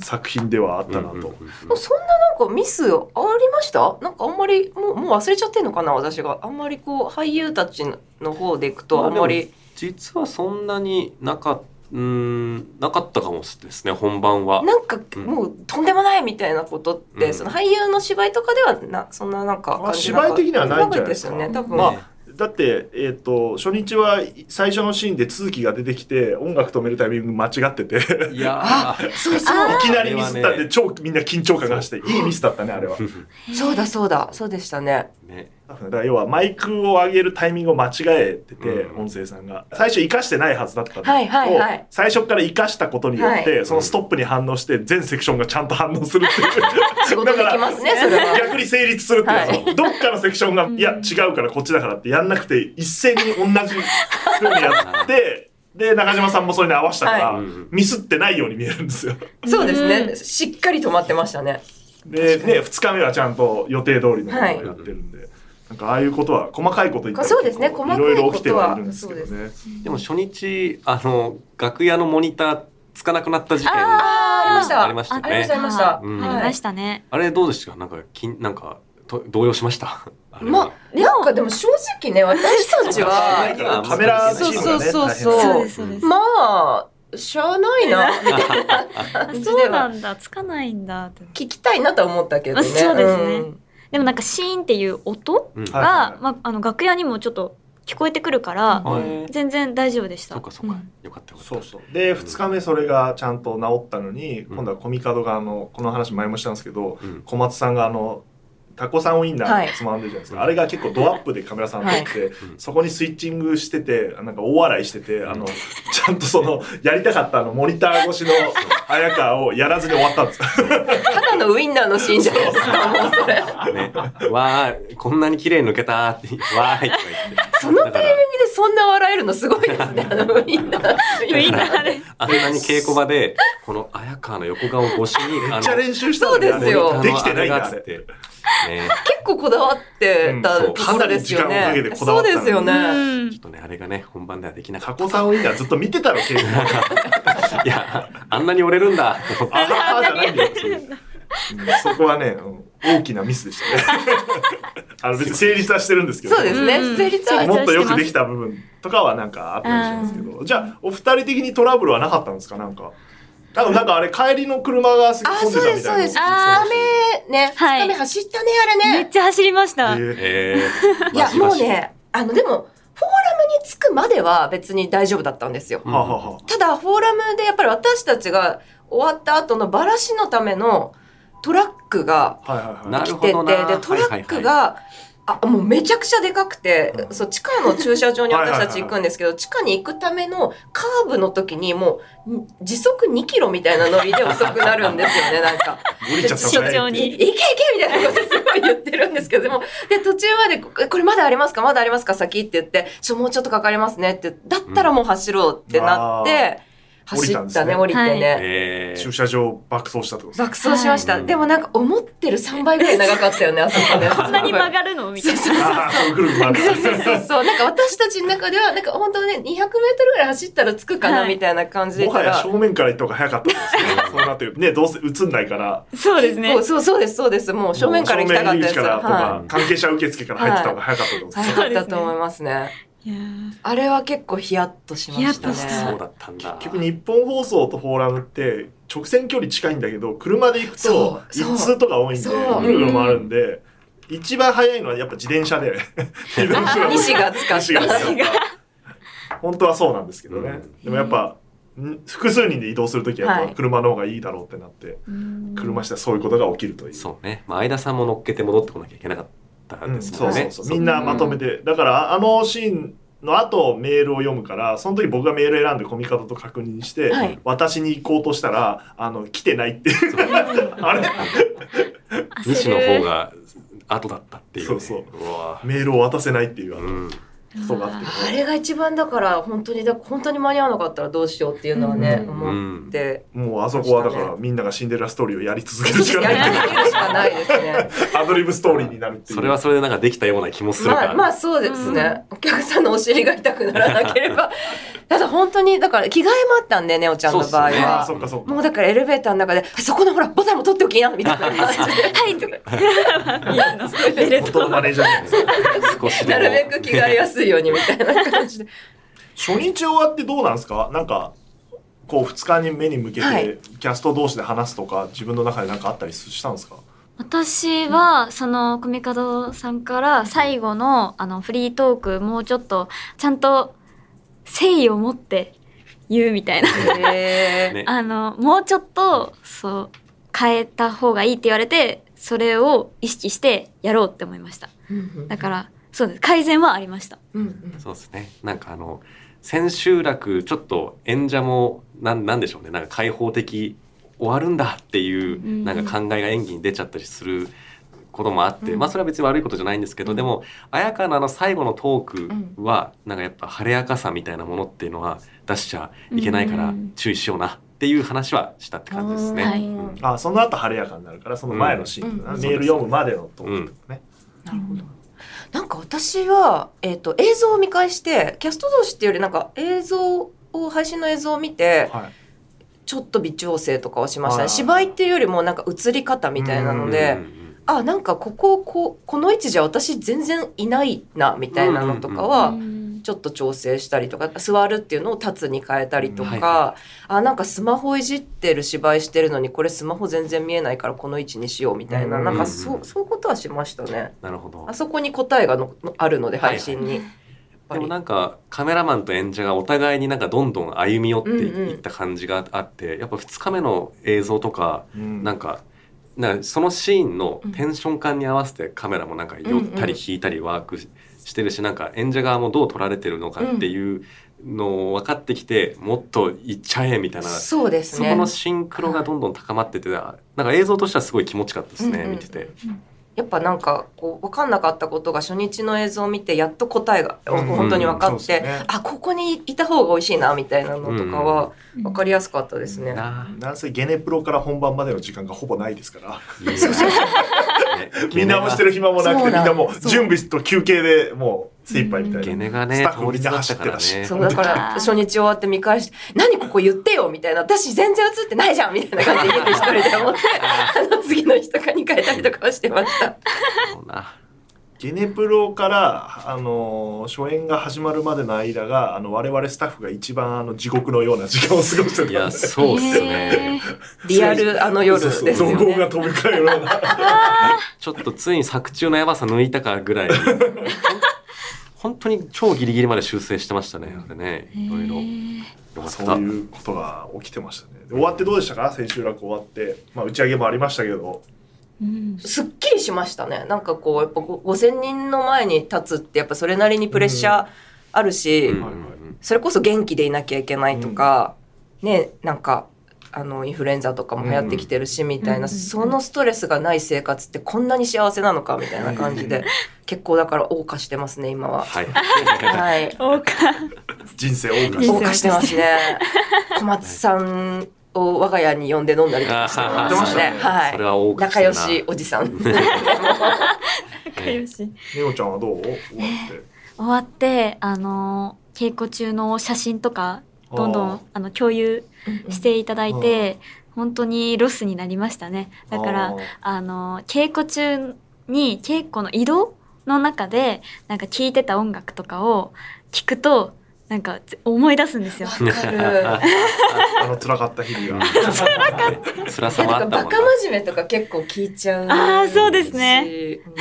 作品ではあったなと、うんうんうんそんななんかミスありました？なんかあんまりもうもう忘れちゃってんのかな私が。あんまりこう俳優たちの方でいくとあんまり。実はそんなになかうーんなかったかもですね本番は。なんかうん。もうとんでもないみたいなことって、うん。その俳優の芝居とかではなそんななんかまあ感じなかった。芝居的にはないんじゃないですか。よね多分、まあだって、えー、と初日は最初のシーンで都築が出てきて音楽止めるタイミング間違ってて。いいやー。そうそう。きなりミスったんで、ね超みんな緊張感がしていいミスだったねあれは。そうだそうだそうでしたねね。だから要はマイクを上げるタイミングを間違えてて、うん。音声さんが。最初生かしてないはずだったのを、はいはいはい。最初から生かしたことによって、はそのストップに反応して全セクションがちゃんと反応するっていう。仕事できますね それは。逆に成立するっていう、はい。どっかのセクションが、いや違うからこっちだからってやんなくて一斉に同じ風にやってで中島さんもそれに合わせたから、はいミスってないように見えるんですよ。そうですね。しっかり止まってましたねでね2日目はちゃんと予定通りのことをやってるんで、なんかああいうことは細かいこと言ったらそうですね。細かいいろいろ起きてことははいるんですけどね。でも初日あの楽屋のモニターつかなくなった事件ありました。ありましたね。ありましたありました、うん。はい。ありましたね。あれどうでした？かなんかきんなんかと動揺しました？まあなんかでも正直ね私たちは カメラチームがねそうそうそう大そう。まあしゃあないな。みたいな。あ感じそうなんだ。つかないんだって。聞きたいなとは思ったけどね。あ そうですね。ん。でもなんかシーンっていう音うん。はいが、まああの楽屋にもちょっと聞こえてくるから、はい。全然大丈夫でした。そうかそうか、ん。よかったよかった。そうそう。で2日目それがちゃんと治ったのに、うん。今度はコミカドがあのこの話前もしたんですけど、うん。小松さんがあのタコさんウインナはい。ーつまんでるじゃないですか、あれが結構ドアップでカメラさん撮って、うんそこにスイッチングしててなんか大笑いしててあのちゃんとそのやりたかったあのモニター越しの早川をやらずに終わったんです。ただのウインナーのシーンじゃないですか。ね、わーこんなに綺麗に抜けたってわーいとか言って。そのタイミングでそんな笑えるのすごいですねあのウインナーウインナー。で。あんなに稽古場でこの綾川の横顔越しにめっちゃ練習したのにそうですよ。できてないんだってね結構こだわってたうんところですよね。時間をかけてこだわったのそうですよね。うんちょっとねあれがね本番ではできなかった加古さんウインナーずっと見てたろ、稽古。いやあんなに折れるんだああじゃないんだよ。うんそこはね、うん大きなミスでしたね。あの別に成立はしてるんですけど。そうですね。うん成立はもっとよくできた部分とかはなんかあったりしますけど、じゃあお二人的にトラブルはなかったんですか？なんか。多分なんかあれ帰りの車がすあ、混んでそうです、たみたいな。そうです。あ二日目ね。はい二日目走ったね、あれね。めっちゃ走りました。いや、もうね、あの、でも、フォーラムに着くまでは別に大丈夫だったんですよ。ただ、フォーラムでやっぱり私たちが終わった後のバラシのためのトラックがはいはいはい。なる来てて、ほどなで、トラックが、あ、もうめちゃくちゃでかくて、そう、地下の駐車場に私たち行くんですけど、地下に行くためのカーブの時にもう、ん時速2キロみたいなノリで遅くなるんですよね、なんか。降りちゃった慎重に。いいけいけみたいなことすごい言ってるんですけど、でも、で、途中まで、ここれまだありますか？まだありますか？先って言って、ちょ、もうちょっとかかりますねって、だったらもう走ろうってなって、降り走ったね、たんですね降りてね。えー駐車場爆走したってことですか爆走しました。はいでもなんか思ってる3倍ぐらい長かったよね、あそこね。こんなに曲がるのみたいな。ああ、そう。そうそうそうそう。なんか私たちの中では、なんか本当ね、200メートルぐらい走ったら着くかな、はいみたいな感じで。もはや正面から行った方が早かったですね。そうなってる。ね、どうせ映んないから。そうですねそう。そうです、そうです。もう正面から行きたかったです。正面入り口からとかは関係者受付から入ってた方が早かったと思うんです早かったと思いますね。あれは結構ヒヤッとしましたね。そうだったんだ。結局日本放送とフォーラムって直線距離近いんだけど車で行くと一通とか多いんでぐるぐる回るんで一番早いのはやっぱ自転車で 西が使った。本当はそうなんですけどね、うん。でもやっぱん複数人で移動するときはやっはい。ぱ車の方がいいだろうってなって、車してそういうことが起きるという。そうね、まあ、相田さんも乗っけて戻ってこなきゃいけなかったうんですもんね。そうそうそう、みんなまとめて。だからあのシーンの後メールを読むからその時僕がメール選んでコミカドと確認して、はい。私に行こうとしたらあの来てないっていう。あれ？西の方が後だったっていう、ね、そうそうわ。メールを渡せないっていうあの。うんことがあって、あれが一番だから本当にだ本当に間に合わなかったらどうしようっていうのはね、うん。思って、もうあそこはだからみんながシンデレラストーリーをやり続けるしかやりない続けるしかないですね。アドリブストーリーになるっていう。それはそれでなんかできたような気もする。から、まあまあそうですね、お客さんのお尻が痛くならなければ。ただ本当にだから着替えもあったんでねおちゃんの場合そうね。そっかそっか。もうだからエレベーターの中で「そこのほらボタンも取っておきな」みたいな。感じではいとか。いですか。少しでも。なるべく着替えやすいようにみたいな感じで初日終わってどうなんですかなんかこう2日に目に向けて、キャスト同士で話すとか自分の中で何かあったりしたんですか私はそのコミカドさんから最後のあのフリートークもうちょっとちゃんと誠意を持って言うみたいなねあのもうちょっとそう変えた方がいいって言われてそれを意識してやろうって思いましただからそうです。改善はありました。うんうん。そうですね。なんかあの千秋楽ちょっと演者もなんなんでしょうね。なんか開放的終わるんだっていううん。なんか考えが演技に出ちゃったりすることもあって、うん。まあそれは別に悪いことじゃないんですけど、うん。でも綾香のあの最後のトークはなんかやっぱ晴れやかさみたいなものっていうのは出しちゃいけないからうん。注意しようなっていう話はしたって感じですね。はい。うん。あその後晴れやかになるからその前のシーン、うん。メール読むまでのトークとかね、なるほど。なんか私は、えっと映像を見返してキャスト同士っていうよりなんか映像を配信の映像を見てはい。ちょっと微調整とかをしましたはい。ね芝居っていうよりもなんか映り方みたいなので、うんうんうんあなんかここここの位置じゃ私全然いないなみたいなのとかはうんちょっと調整したりとか座るっていうのを立つに変えたりとか、うんはあなんかスマホいじってる芝居してるのにこれスマホ全然見えないからこの位置にしようみたいな、うん。なんかそうそういうことはしましたね。なるほど。あそこに答えがののあるのではい配信に。やっぱりでもなんかカメラマンと演者がお互いになんかどんどん歩み寄ってうんうんいった感じがあって、やっぱ2日目の映像とかうん。なんかなんかそのシーンのテンション感に合わせてカメラもなんか寄ったり引いたりワークししてるしなんか演者側もどう撮られてるのかっていうのを分かってきてもっといっちゃえみたいな。そうですね。そこのシンクロがどんどん高まっててなんか映像としてはすごい気持ちよかったですねうんうん。見てて。やっぱなんかこう分かんなかったことが初日の映像を見てやっと答えがうん本当に分かって、そうですね。あここにいた方が美味しいなみたいなのとかは分かりやすかったですね。ななんせゲネプロから本番までの時間がほぼないですから。みんなもしてる暇もなくてみんなもう。準備と休憩でもう精一杯みたいな。ゲネがねスタッフみんな走だってたし。ねそうだから初日終わって見返して「何ここ言ってよ」みたいな「私全然映ってないじゃん」みたいな感じで一人で思って あの次の日とかに変えたりとかはしてました。ゲネプロから、あのー初演が始まるまでの間があの我々スタッフが一番あの地獄のような時間を過ごしてたんで。いやそうっすよね。リアルあの夜ですよそうそう怒号がね。飛び交うような。ちょっとついに作中のやばさ抜いたかぐらい本当に超ギリギリまで修正してましたねあれね。いろいろよかっそうたいうことが起きてましたね。で終わってどうでしたか？千秋楽終わって、まあ、打ち上げもありましたけど。うん。すっきりしましたね。なんかこうやっぱご5000人の前に立つってやっぱそれなりにプレッシャーあるし、うん。はいはいそれこそ元気でいなきゃいけないとか、ねなんかあのインフルエンザとかも流行ってきてるしみたいな、うんそのストレスがない生活ってこんなに幸せなのかみたいな感じで、結構だから謳歌してますね今は。はい。はい。謳歌。人生して謳歌してますね。小松さんを我が家に呼んで飲んだりとかしてましたね。はい。仲良しおじさん。仲良し。ネオちゃんはどう？終わって。終わってあの稽古中の写真とかどんどんあの共有していただいて本当にロスになりましたね。だからあの稽古中に稽古の移動の中でなんか聴いてた音楽とかを聞くとなんか思い出すんですよ。あの辛かった日々が。辛さいやなんかバもあったもんな。カ真面目とか結構聞いちゃうあーそうですね。しうん。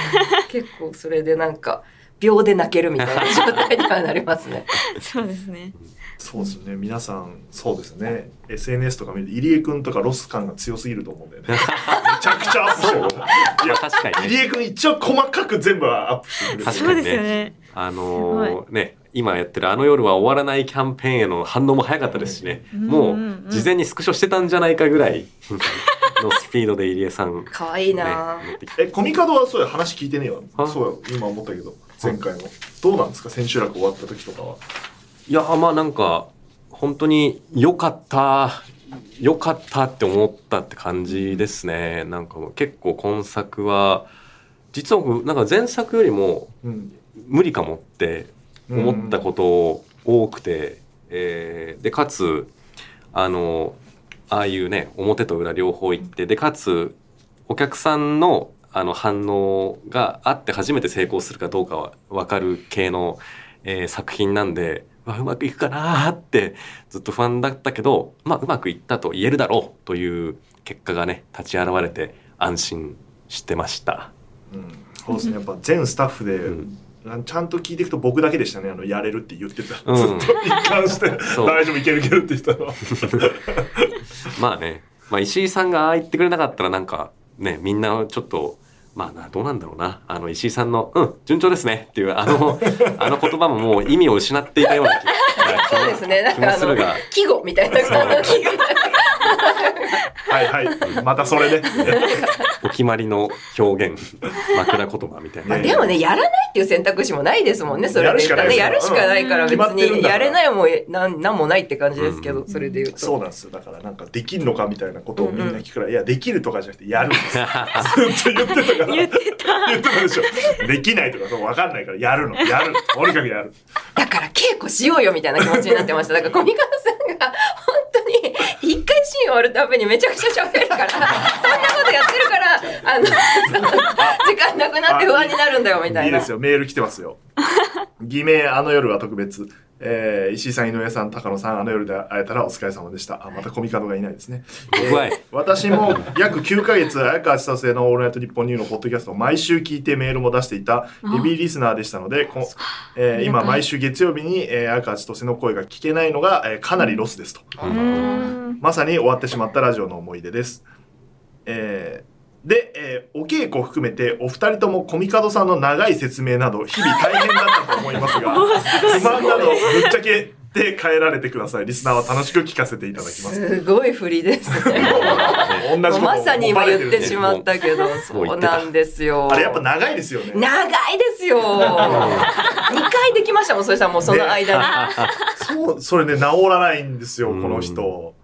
結構それでなんか秒で泣けるみたいな状態にはなりますね。そうですね。そうですね。皆さんそうですね。SNS とか見ると入江君とかロス感が強すぎると思うんだよね。めちゃくちゃアップしてるいや確かにね。入江君一応細かく全部アップしてる確かにね。ですよね。あのーね今やってるあの夜は終わらないキャンペーンへの反応も早かったですしね、うんもう事前にスクショしてたんじゃないかぐらいのスピードで入江さん、ね、可愛いな、乗ってきてえコミカドはそうや話聞いてねえよあ？そうよ今思ったけど前回もどうなんですか？千秋楽終わった時とかはいやまあなんか本当に良かった良かったって思ったって感じですね。なんか結構今作は実は僕なんか前作よりも無理かもって思ったこと多くて、えーでかつあのああいうね表と裏両方行ってでかつお客さんのあの反応があって初めて成功するかどうかは分かる系の、えー作品なんでうわうまくいくかなーってずっと不安だったけど、まあ、うまくいったと言えるだろうという結果がね立ち現れて安心してました。うん。そうですね。やっぱ全スタッフで、うん。ちゃんと聞いていくと僕だけでしたね。あのやれるって言ってた、うん。ずっと一貫して大丈夫いけるいけるって言ってたの。まあね、まあ、石井さんがああ言ってくれなかったらなんかねみんなちょっとまあなどうなんだろうなあの石井さんの「うん順調ですね」っていうあの あの言葉ももう意味を失っていたような気 気もそうですね。なん気かるが季語みたいな感じ。はいはい。またそれでお決まりの表現枕言葉みたいな、まあでもねやらないっていう選択肢もないですもんね。それで言ったらね。ややるしかないから別に。やれないもなんなんもないって感じですけど、うん。それで言うと。そうなんですよ。だからなんかできるのかみたいなことをみんな聞くから、いやできるとかじゃなくてやるんです。ずっと言ってたから。言ってた。言ってたでしょ。できないとかそう分かんないからやるの。やるとにかくやる。だから稽古しようよみたいな気持ちになってました。だからコミカドさんが本当に一回シーン終わるたびにめちゃくちゃ喋るから、そんなことやってるから、あの、その時間なくなって不安になるんだよみたいな。いいですよ。メール来てますよ。偽名あの夜は特別。えー石井さん井上さん高野さんあの夜で会えたらお疲れ様でした。あまたコミカドがいないですね、僕は私も約9ヶ月綾川千歳の「オールナイトニッポンニュー」のポッドキャストを毎週聞いてメールも出していたヘビーリスナーでしたのでこ、えー今毎週月曜日に、えー、綾川千歳の声が聞けないのが、えーかなりロスですと。まさに終わってしまったラジオの思い出です。えーで、えーお稽古を含めてお二人ともコミカドさんの長い説明など日々大変だったと思いますが 不満などぶっちゃけで帰られてください。リスナーは楽しく聞かせていただきます。すごい振りですね。同じことをまさに今言ってしまったけど、そうなんですよ。あれやっぱ長いですよね。長いですよ。二回できましたもん、そしたらもうその間に。そう、それね、治らないんですよ、うんこの人。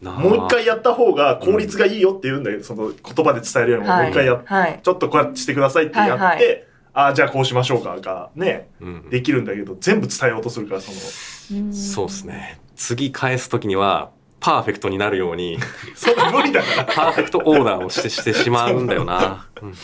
もう一回やった方が効率がいいよって言うんだよ。その言葉で伝えるよりも、もう一回やっはい。ちょっとこうやってしてくださいってやって、はいはいああ、じゃあこうしましょうかがね、うんできるんだけど、全部伝えようとするから、その、そうですね。次返すときには、パーフェクトになるように、それ無理だから。パーフェクトオーダーをしてしてしまうんだよな。うん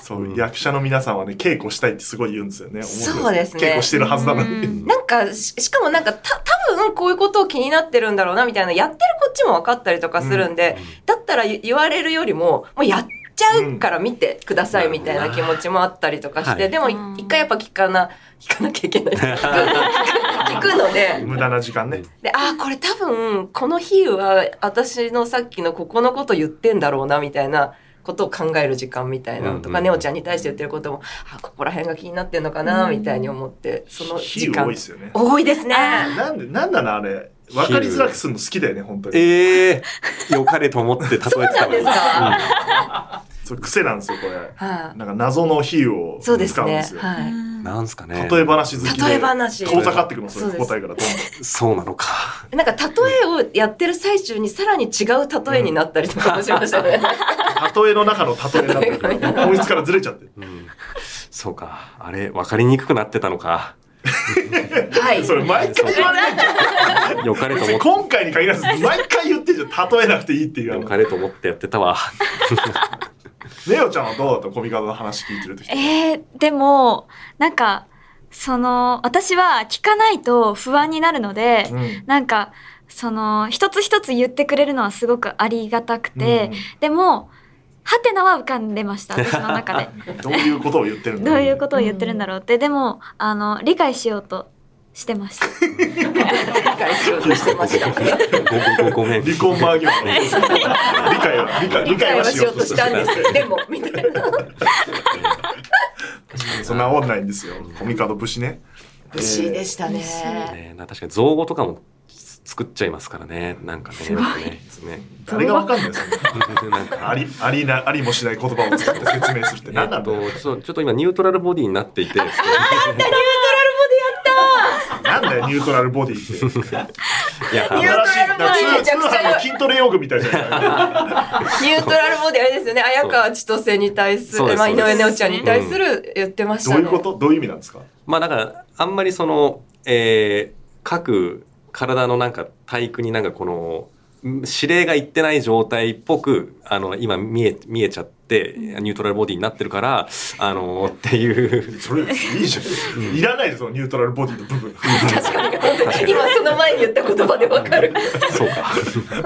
そう、役者の皆さんはね、稽古したいってすごい言うんですよね。面白いそうですね稽古してるはずなのに。うんなんかし、しかもなんか、た、多分こういうことを気になってるんだろうな、みたいな、やってるこっちも分かったりとかするんで、だったら言言われるよりも、もうやっちゃうから見てください、みたいな気持ちもあったりとかして、はいでも一回やっぱ聞かな、聞かなきゃいけない。聞くので、無駄な時間ね。で、ああ、これ多分、この日は私のさっきのここのこと言ってんだろうな、みたいなことを考える時間みたいなのとか、うんネオちゃんに対して言ってることも、あここら辺が気になってんのかな、みたいに思って、その比喩時間。多いですよね。多いですね。なんで、なんなのあれ。わかりづらくするの好きだよね、本当に。ええ良かれと思って例えてたのにそうなんですか？そう癖なんですよ、これ。はい、なんか謎の比喩を使そうですね。うんですよ。はなんすかね。例え話好きで。例え話遠ざかってくの、それ答えからどんどん。そうなのか。い。なんか例えをやってる最中にさらに違う例えになったりとかもしましたね。例えの中の例えになってるから、本質からずれちゃってる。うん。そうか。あれ、わかりにくくなってたのか。はい。それ毎回言われないじゃん。良かれと思って。今回に限らず、毎回言ってんじゃん。例えなくていいっていうあの。良かれと思ってやってたわ。ネオちゃんはどうだった？コミカドの話聞いてる時。えー、でもなんかその私は聞かないと不安になるので、うん。なんかその一つ一つ言ってくれるのはすごくありがたくて、でもハテナは浮かんでました私の中で。どういうことを言ってるんだどういうことを言ってるんだろうって。でもあの理解しようとしてました理解しようとしてました。ごごごめん。離婚間際の理解は理解理理解解ははしようとしたんです。でも、みたいな。そんな治んないんですよコミカド節ね不思議でしたね。ねな確かに造語とかも作っちゃいますからね。なんかね。よくねね誰がわかんないですよなんかありありなありもしない言葉を使って説明するって何なんだよえっとちょっとちょっと今ニュートラルボディになっていて。なんだよニュートラルボディって。いや、ニュートラルボディめちゃ筋トレ用具みたいじゃない。ニュートラルボディあれですよね。綾川千歳に対する、まあ、井上ネオちゃんに対する言ってましたね。どういうこと？どういう意味なんですか？まあだから、あんまりその、えー各体のなんか体育になんかこの、ん指令がいってない状態っぽく、あの、今見え、見えちゃって、ニュートラルボディになってるから、あの、っていう、それいいじゃんいらないですよニュートラルボディの部分確かに。今その前に言った言葉でわかる。そうか。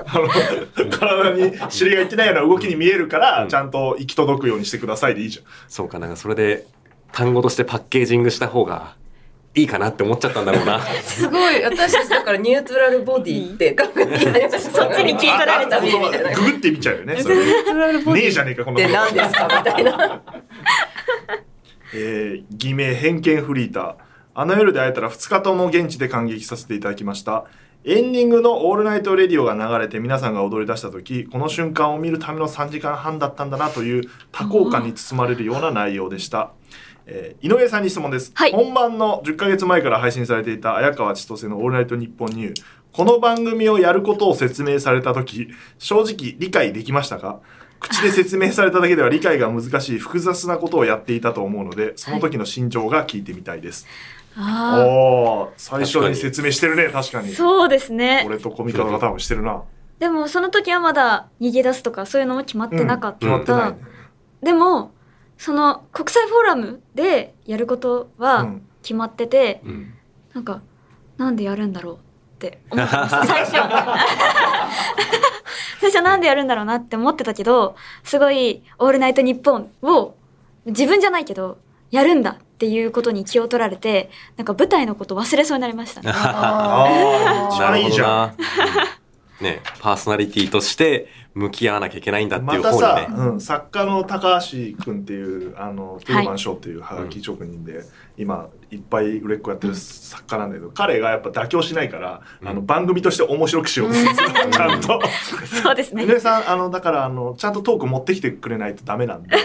あの体に尻がいってないような動きに見えるから、うんちゃんと行き届くようにしてくださいでいいじゃんそうか、なんかそれで単語としてパッケージングした方がいいかなって思っちゃったんだろうな。すごい。私たちだからニュートラルボディって考えてそっちに聞い取られたみたいな。ググってみちゃうよねそれねえじゃねえかこのって何ですか？みたいな。えー偽名偏見フリーターあの夜で会えたら2日とも現地で観劇させていただきましたエンディングの「オールナイトレディオ」が流れて皆さんが踊り出した時この瞬間を見るための3時間半だったんだなという多幸感に包まれるような内容でした、えー井上さんに質問です、はい。本番の10ヶ月前から配信されていた綾川千歳の「オールナイトニッポンニュー」この番組をやることを説明された時正直理解できましたか？口で説明されただけでは理解が難しい複雑なことをやっていたと思うのでその時の心情が聞いてみたいです、あおー最初に説明してるね確かに。あそうですね。俺とコミカドが多分してるな。でもその時はまだ逃げ出すとかそういうのも決まってなかった、決まってないね、でもその国際フォーラムでやることうはん。決まってて、うん。なんかなんでやるんだろうって思ってました。最初。最初なんでやるんだろうなって思ってたけどすごい「オールナイトニッポン」を自分じゃないけどやるんだっていうことに気を取られてなんか舞台のこと忘れそうになりました。ね ああいいじゃん。な。ね、パーソナリティとして向き合わなきゃいけないんだっていまたう方にね、。さうん、作家の高橋君っていうあのトゥーマンショーっていうハガキ職人で、今いっぱい売れっ子やってる作家なんだけど、彼がやっぱ妥協しないから、あの番組として面白くしようとする。ん。ですよちゃんと。そうですね。さんあのだからあのちゃんとトーク持ってきてくれないとダメなんで。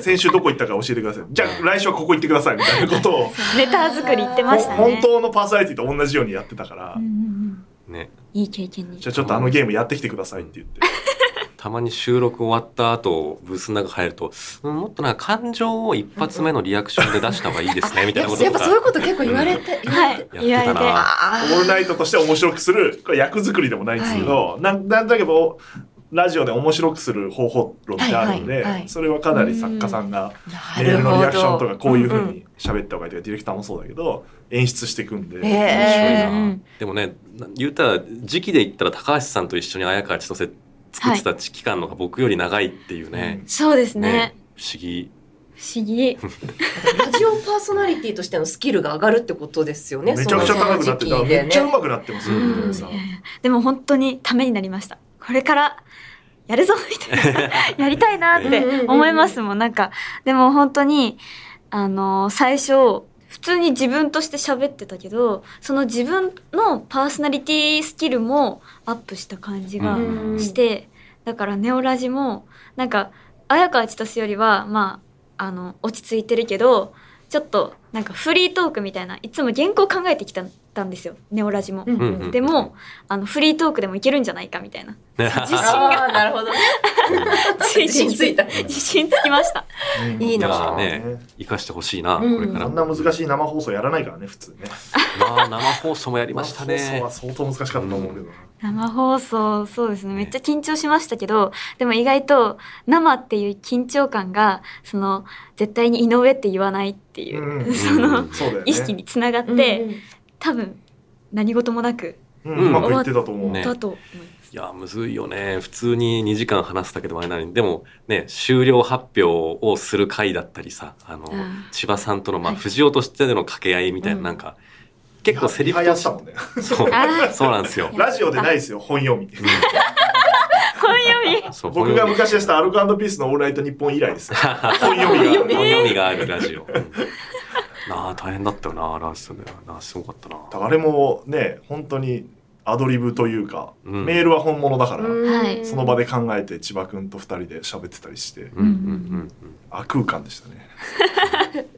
先週どこ行ったか教えてください。じゃあ来週はここ行ってくださいみたいなことを。ネタ作り言ってましたね。ほ本当のパーソナリティと同じようにやってたから、うんうんうん。ね、いい経験に。じゃあちょっとあのゲームやってきてくださいって言って。たまに収録終わった後、ブースの中入ると、うんもっとなんか感情を一発目のリアクションで出した方がいいですね、みたいやなこととかっぱそういうこと結構言われて、言わはいやってたな。オールナイトとして面白くするこれ役作りでもないんですけど、なんなんだけどラジオで面白くする方法論ってあるので、はいはいはい。それはかなり作家さんがーメールのリアクションとかこういうふうに喋った方がいいとかディレクターもそうだけど演出していくんで、え面白いな、うんでもねな言ったら時期で言ったら高橋さんと一緒に綾川千歳作ってた期間のが僕より長いっていうね,、そうですね。ね不思議。不思議。ラジオパーソナリティとしてのスキルが上がるってことですよね。めちゃくちゃ高くなってた、めっちゃね上手くなってますよ、でも本当にためになりましたこれからやるぞみたいな。やりたいなって思いますもんなんか。でも本当にあの最初普通に自分として喋ってたけどその自分のパーソナリティスキルもアップした感じがうん。して、だからネオラジもなんか綾川千歳よりはまああの落ち着いてるけどちょっとなんかフリートークみたいないつも原稿考えてきたたんですよ。ネオラジも。うんうんうん。でもあのフリートークでもいけるんじゃないかみたいな。自信が。なるほど 自信ついた。自信つきました。うん。いいな。ねね生かしてほしいな、うん。これから。あんな難しい生放送やらないからね普通ね。まあ生放送もやりました生放ね送は相当難しかったと思うけどな、生放送そうですね。めっちゃ緊張しましたけどでも意外と生っていう緊張感がその絶対に井上って言わないっていう、うん。その、ね。意識につながって、うんうん多分何事もなくうんうまくいってたと思う、ねだと思います。いやむずいよね。普通に2時間話すだけでもあれなのに。でもね終了発表をする回だったりさあの、うん千葉さんとの、まあはい。藤尾としてでの掛け合いみたいな、うん。なんか結構セリフやとってたもんね。そう。そうなんですよ。ラジオでないですよ本読み。本読み。僕が昔やってたアルコピースのオールナイトニッポン以来ですよ。本読み。が本読みがあるラジオ、うんなあ大変だったよなラジオでなすごかったな。あれもね本当にアドリブというか、うん。メールは本物だから、はい。その場で考えて千葉君と二人で喋ってたりして、うんうんうん悪空間でしたね。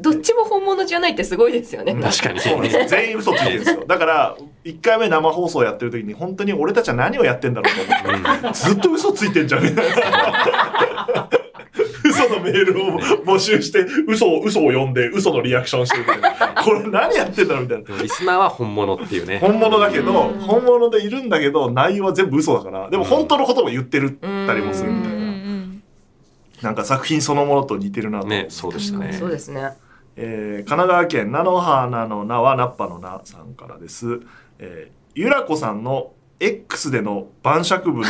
どっちも本物じゃないってすごいですよね。確かに。そうなんです。よ全員嘘ついてるんですよ。だから1回目生放送やってる時に本当に俺たちは何をやってんだろうと思って、ずっと嘘ついてんじゃんみたいな嘘のメールを募集して嘘を嘘を呼んで嘘のリアクションしてるみたいな。これ何やってんだろうみたいな。リスナーは本物っていうね。本物だけど、うん。本物でいるんだけど内容は全部嘘だから。でも本当のことも言ってるったりもするみたいな、なんか作品そのものと似てるなと。思ってねそうでしたね。そうですね。えー神奈川県菜の花の名はナッパの名さんからです、えーゆらこさんの X での晩酌部の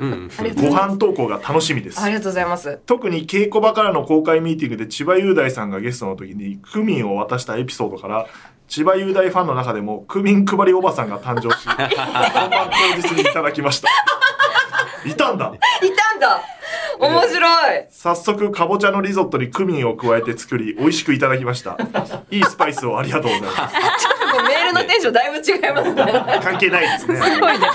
うん。うん。ご飯投稿が楽しみです。ありがとうございます。特に稽古場からの公開ミーティングで千葉雄大さんがゲストの時にクミンを渡したエピソードから千葉雄大ファンの中でもクミン配りおばさんが誕生し本番当日にいただきました。いたんだ。いたんだ。面白い。早速かぼちゃのリゾットにクミンを加えて作り美味しくいただきました。いいスパイスをありがとうございますメールのテンションだいぶ違いますね。関係ないですね。すごいね。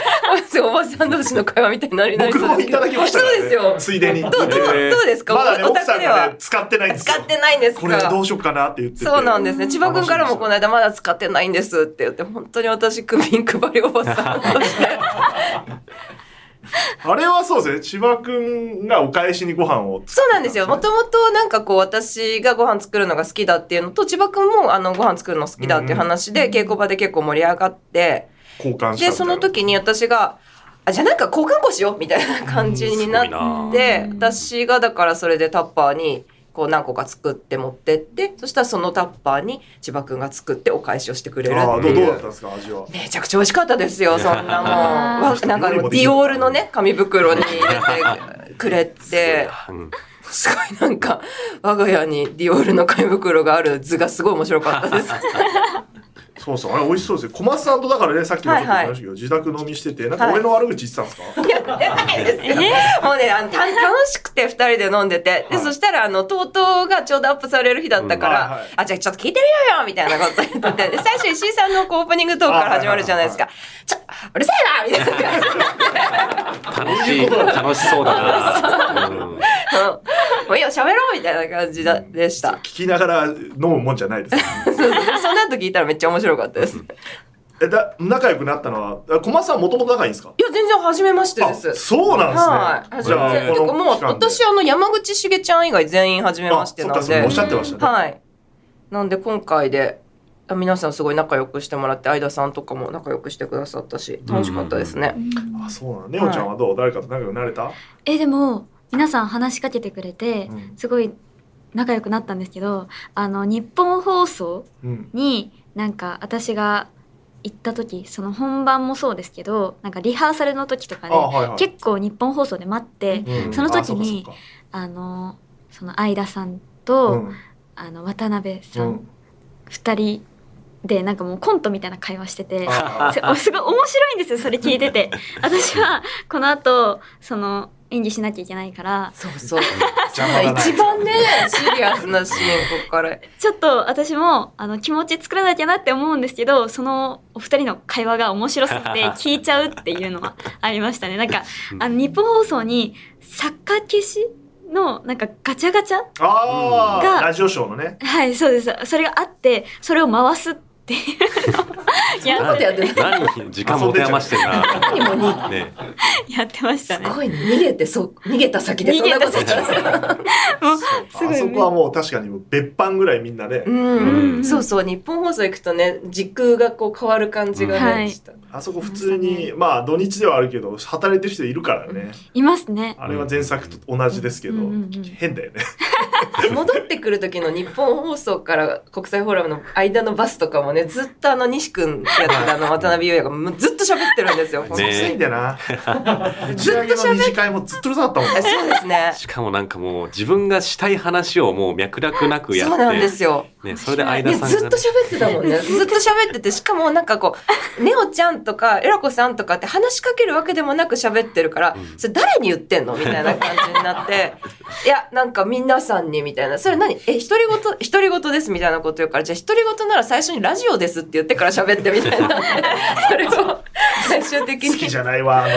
おばさん同士の会話みたいになりなり僕もいただきましたから、ね、そうですよ。ついでに。どうどうどうですか、まだねお奥さん宅ではがね使ってないんですよ。使ってないんですか？これどうしようかなって言ってて。そうなんですね。千葉君からもこの間まだ使ってないんですって言って、本当に私、クミン配りおばさんとして。あれはそうですね。千葉君がお返しにご飯をそうなんですよ。もともとなんかこう私がご飯作るのが好きだっていうのと、千葉君もあのご飯作るの好きだっていう話で、稽古場で結構盛り上がって、交換で、な。その時に私が、あ、じゃあなんか交換庫しようみたいな感じになって、私がだからそれでタッパーに、こう何個か作って持ってって、そしたらそのタッパーに千葉君が作ってお返しをしてくれるっていうどうどうだったん。ですか味は？めちゃくちゃ美味しかったですよ、そんなもん。なんか ディオールのね、紙袋に入れてくれて、うんすごいなんか、我が家にディオールの紙袋がある図がすごい面白かったです。そうそう。あれ美味しそうですよ。小松さんとだからねさっきもちょっと言いましたけど、自宅飲みしててなんか俺の悪口言ってたんですか、いや、出ないです。よ。もうね、あの、た楽しくて二人で飲んでて、で、はい。そしたら、あの、とうとうがちょうどアップされる日だったから、うんはいはい。あ、じゃあちょっと聞いてみようよみたいなこと言ってて、で、最初石井さんのこうオープニングトークから始まるじゃないですか。ちょ、うるせえなみたいな。感じで。楽しい、楽しそうだな。う。んうんもういいよ、喋ろうみたいな感じだでした。聞きながら飲むもんじゃないですそうそうその後聞いたらめっちゃ面白かったです。いえだ仲良くなったのはあ小松さんもともと仲いいんですか？や、全然初めましてあです。そうなんですね、はい。じゃあてかもう、この期間で私、あの、山口しげちゃん以外全員初めましてなんであそっかそっかおっ。しゃってましたね、はい。なんで今回で、あ皆さんすごい仲良くしてもらって、相田さんとかも仲良くしてくださったし、楽しかったですね。あそうなのネオちゃんはどう、誰かと仲良くなれた？えでも皆さん話しかけてくれてうん。すごい仲良くなったんですけどあの日本放送うん。になんか私が行った時その本番もそうですけどなんかリハーサルの時とかで、あはいはい。結構日本放送で待って、うん。その時にあのその相田さんと、かうん。あの渡辺さうんん。二、人でなんかもうコントみたいな会話してて。あすすごい面白いんですよそれ聞いてて。私はこの後その演技しなきゃいけないから。そうそう。邪魔だな。一番ね、シリアスなシーン、ここから。ちょっと私もあの気持ち作らなきゃなって思うんですけどそのお二人の会話が面白すぎて 聞いちゃうっていうのはありましたね。なんかあの日本放送にサッカー消しのなんかガチャガチャがラジオショーのね。はいそうです。それがあってそれを回すっていうの。をやそうだよね何時間持て余してんな。何もに、ね。やってましたね。すごいね、逃げて、そう、逃げた先でそんなこと逃げたうあそこはもう確かに別班ぐらいみんなで、うん、うん。そうそう、日本放送行くとね、時空がこう変わる感じがね、はい。したあそこ普通にまあ土日ではあるけど働いてる人いるからね、いますねあれは前作と同じですけど、うんうんうん変だよね 戻ってくる時の日本放送から国際フォーラムの間のバスとかもねずっとあの西君やってたあの渡辺裕也がずっと喋ってるんですよ。ねきついんだよな打ち上げの二次会もずっとうるさかったもんえそうですね。しかもなんかもう自分がしたい話をもう脈絡なくやって。そうなんですよ。ね、それで相ね、田さんがずっと喋ってたもんね。ずっと喋ってて、しかもなんかこう、ネオちゃんとか、エラコさんとかって話しかけるわけでもなく喋ってるから、うんそれ誰に言ってんのみたいな感じになって、いや、なんか皆さんにみたいな、それ何？え、独り言、独り言ですみたいなこと言うから、じゃあ独り言なら最初にラジオですって言ってから喋ってみたいな。それを最終的に。好きじゃないわあ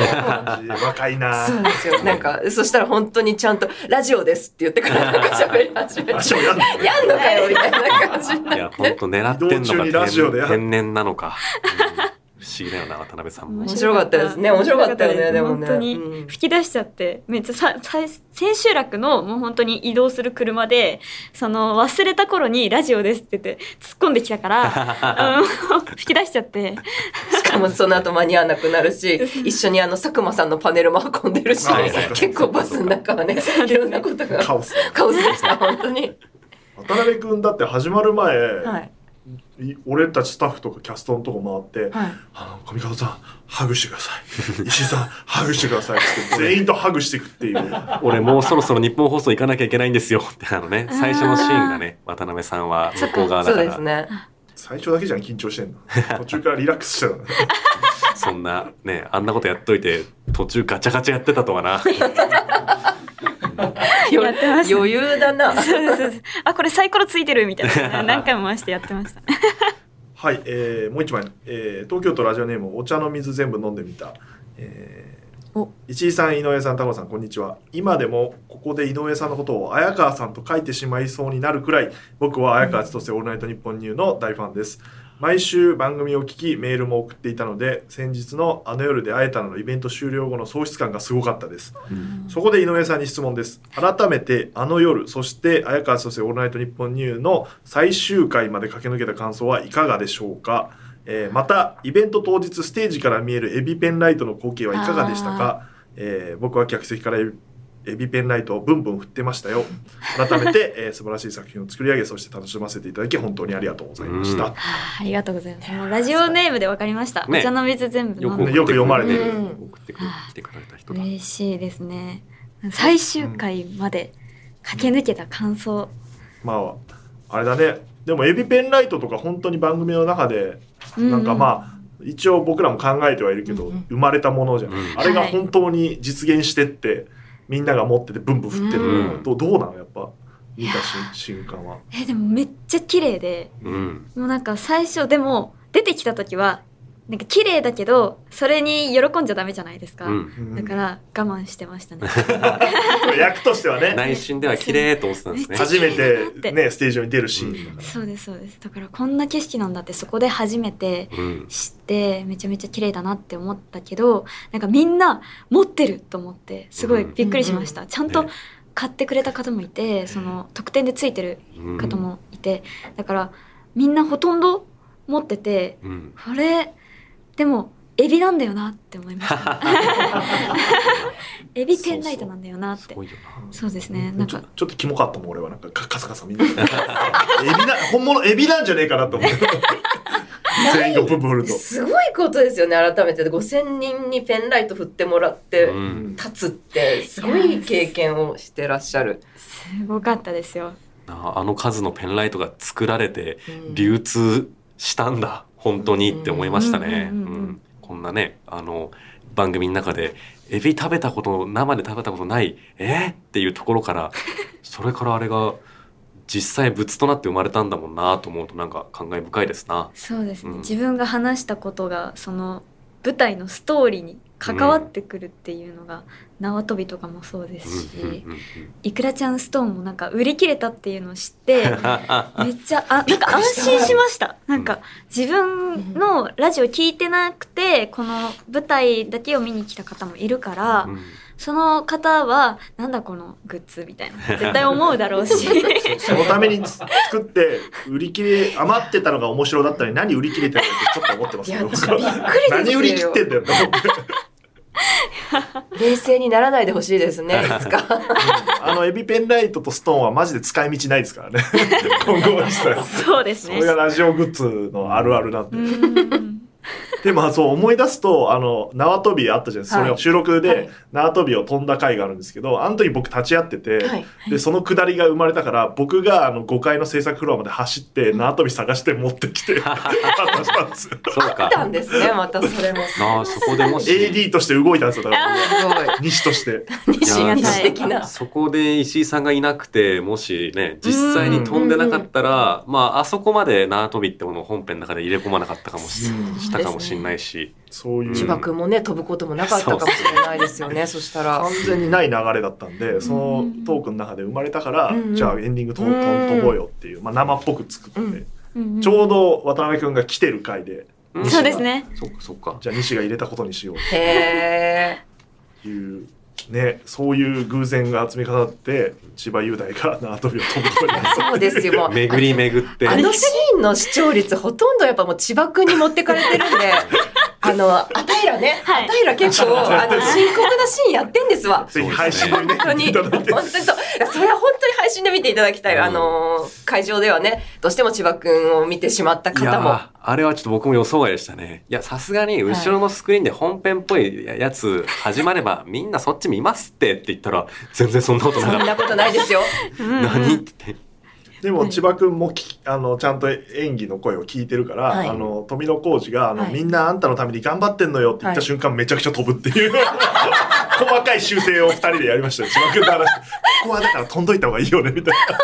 の感じ若いなそうですよ。なんか、そしたら本当にちゃんと、ラジオですって言ってからなんか喋り始めて。やんのかよみたいな感じになっていや、本当狙ってんのラジオでやか天天然なのか。うん不思議だよな、渡辺さんも。面白かった。ですね。面白かったよねでもね。本当にうん。吹き出しちゃってめっちゃささ千秋楽のもう本当に移動する車でその忘れた頃にラジオですって言って突っ込んできたから、うん、吹き出しちゃって。しかもその後間に合わなくなるし、一緒にあの佐久間さんのパネルも運んでるし結構バスの中はね、いろんなことがカオス。カオスでした、本当に。渡辺君だって始まる前、はい。い俺たちスタッフとかキャストのとこ回って「はい。あの上方さんハグしてください。石井さんハグしてください」って 全員とハグしていくっていう。俺もうそろそろ日本放送行かなきゃいけないんですよ。ってあのね、最初のシーンがね、渡辺さんは向こう側だそうから、ですね。最初だけじゃん緊張してんの。途中からリラックスしてたの。ね そんなね、あんなことやっといて、途中ガチャガチャやってたとはな。よ やってました余裕だな。そうそうですあこれサイコロついてるみたいな。何回も回してやってました？はい、えーもう一枚、えー東京都ラジオネームお茶の水全部飲んでみた、えーお。石井さん井上さん高尾さんこんにちは。今でもここで井上さんのことを綾川さんと書いてしまいそうになるくらい僕は綾川千歳オールナイトニッポンニューの大ファンです毎週番組を聞きメールも送っていたので先日のあの夜で会えたののイベント終了後の喪失感がすごかったです。そこで井上さんに質問です。改めて、あの夜、そして、綾川先生オールナイトニッポンニューの最終回まで駆け抜けた感想はいかがでしょうか、えーまた、イベント当日、ステージから見えるエビペンライトの光景はいかがでしたか、えー僕は客席からエビエビペンライトをブンブン振ってましたよ。改めて、えー素晴らしい作品を作り上げ、そして楽しませていただき、本当にありがとうございました。あありがとうございます。もうラジオネームでわかりました、ね。お茶の水全部飲んで。よく読まれてる。送ってくれ来てくれた人だ。嬉しいですね。最終回まで駆け抜けた感想、まああれだね。でもエビペンライトとか本当に番組の中でうん。なんかまあ一応僕らも考えてはいるけど、うんうん。生まれたものじゃん、うん。あれが本当に実現してってみんなが持っててブンブン振ってるの、うんどうなのやっぱ見たし瞬間は。えでもめっちゃ綺麗でうん。もうなんか最初でも出てきた時はなんか綺麗だけどそれに喜んじゃダメじゃないですか、うん。だから我慢してましたね。役としてはね。内心では綺麗と思ってたんですね。初めててねステージ上に出るシーンだから、そうですそうです。だからこんな景色なんだってそこで初めてうん。知ってめちゃめちゃ綺麗だなって思ったけどなんかみんな持ってると思ってすごいびっくりしました、ちゃんとね。買ってくれた方もいてその特典でついてるうん。方もいて、だからみんなほとんど持っててうん。これ？でもエビなんだよなって思いました。エビペンライトなんだよなって。そうですね。なんかちょちょっとキモかったもん俺は。なんかカカサカサみんな。エビな本物エビなんじゃねえかなと思って。全員がブンブると。すごいことですよね改めて。5000人にペンライト振ってもらってうん。立つってすごい経験をしてらっしゃる。すごかったですよ。ああの数のペンライトが作られてうん。流通したんだ本当にって思いましたね。うんこんなねあの番組の中でエビ食べたこと生で食べたことないえ？ーっていうところから それからあれが実際物となって生まれたんだもんなと思うとなんか感慨深いですな。そうですね、うん。自分が話したことがその舞台のストーリーに関わってくるっていうのが、縄跳びとかもそうですし、うんうんいくらちゃんストーンもなんか売り切れたっていうのを知って めっちゃあなんか安心しました。なんか自分のラジオ聞いてなくてこの舞台だけを見に来た方もいるから、うん。その方はなんだこのグッズみたいな。絶対思うだろうし。そのためにつ作って売り切れ余ってたのが面白だったのに何売り切れてるのってちょっと思ってますいや僕びっくりですよ。何売り切ってんだよ 冷静にならないでほしいですねい。つか。あのエビペンライトとストーンはマジで使い道ないですからね。今後はそうですね。それがラジオグッズのあるあるなんで、うんでもそう思い出すとあの縄跳びあったじゃないですか、はい。それを収録はい。で縄跳びを飛んだ回があるんですけどあの時僕立ち会ってて、はい。でそのくだりが生まれたから僕があの5階の制作フロアまで走って縄跳び探して持ってきて 渡したんですよ。そうか。あったんですねまたそれも。あそこでもし。AD として動いたんですよだから。西として。西や西的な。そこで石井さんがいなくてもしね実際に飛んでなかったら、まああそこまで縄跳びってものを本編の中で入れ込まなかったかもし,、うん。したかもしれないし、そういう。千葉君もね飛ぶこともなかったかもしれないですよね そしたら。完。全にない流れだったんでそのトークの中で生まれたから、じゃあエンディングととうん。飛ぼうよっていう、まあ、生っぽく作って、うん。うんちょうど渡辺君が来てる回でうん。そうですね。そっかそっか。じゃあ西が入れたことにしようへえ。っていう。ね、そういう偶然が積み重なって千葉雄大が縄跳びを飛ぶことになった。そうですよ。もう。巡り巡って。あのシーンの視聴率ほとんどやっぱもう千葉君に持ってかれてるんで、あの、あたいらね、はいあたいら結構、あの、深刻なシーンやってんですわ。ぜひ配信でね本当に、いただいて本当にそう。それは本当に配信で見ていただきたい。うんあの、会場ではね、どうしても千葉君を見てしまった方も。ーあれはちょっと僕も予想外でしたねいやさすがに後ろのスクリーンで本編っぽいやつ始まれば みんなそっち見ますってって言ったら全然そんなことなかっそんなことないですよ。た 何ってでも千葉君もきあのちゃんと演技の声を聞いてるから、はい。あの富野浩二があの、はい。みんなあんたのために頑張ってんのよ」って言ったはい瞬間、めちゃくちゃ飛ぶっていう。細かい修正を二人でやりましたよ千葉君と話して。ここはだから飛んどいた方がいいよねみたいな。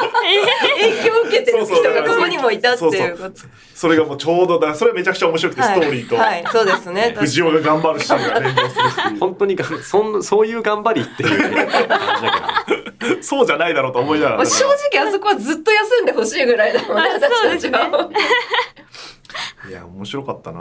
影響を受けてる人がここにもいたっていうこと。それがもうちょうどだそれはめちゃくちゃ面白くて、ストーリーと、はい、はいそうですね。藤尾が頑張るシーンが連動する本当にがそんそういう頑張りっていう。ね そうじゃないだろうと思いながら。正直あそこはずっと休んでほしいぐらいだもんね、私たちは。いや面白かったな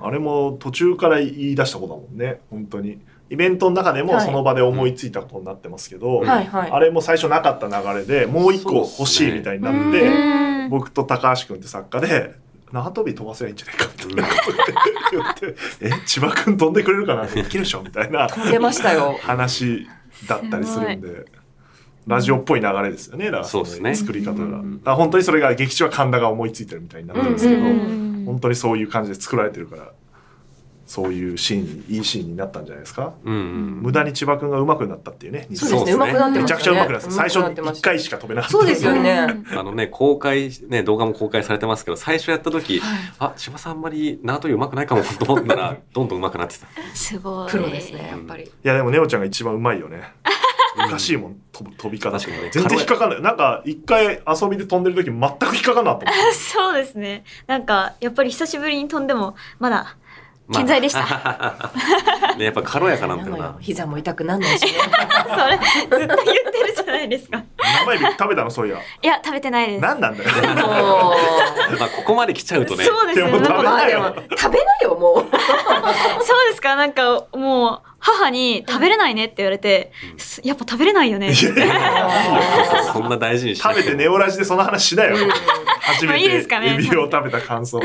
あれも途中から言い出したことだもんね本当にイベントの中でもはいその場で思いついたことになってますけど、はいはい。あれも最初なかった流れでもう一個欲しいみたいになって、うん僕と高橋君って作家で縄跳び飛ばせばいいんじゃないかみたいなこと言って「え千葉君飛んでくれるかな?」いけるでしょ？みたいな出ましたよ。話だったりするんで。ラジオっぽい流れですよね。だからそうですね作り方が。うんだ本当にそれが劇中は神田が思いついてるみたいになってるんですけど、うんうんうん本当にそういう感じで作られてるから、そういうシーンにいいシーンになったんじゃないですか、うんうん。無駄に千葉君が上手くなったっていうねそうですね。上手くなってめちゃくちゃ。上手くなって最初に1上手くなってました回しか飛べなかったそうですよね。あのね、公開、ね、動画も公開されてますけど、最初やった時、あ、千葉さんあんまり縄跳び上手くないかもと思ったら、どんどん上手くなってた。すごい。プロですね、やっぱり。いやでもネオちゃんが一番うまいよねおかしいもん飛び方確かにね全然引っかかんないなんか一回遊びで飛んでる時全く引っかかんなかったもんそうですね。なんか、やっぱり久しぶりに飛んでも、まだ、健在でした。ね、やっぱ軽やかなんだよな。膝も痛くなんないしね。それ、ずっと言ってるじゃないですか。生エビ食べたのそういやいや、食べてないです。何なんだよもまあ、ここまで来ちゃうとね。そうですね。食べなよ、もう。そうですか？なんか、もう、母に食べれないねって言われて、すやっぱ食べれないよね。そんな大事に食べてネオラジでその話しなよ。初まあめていいですかね。エビを食べた感想。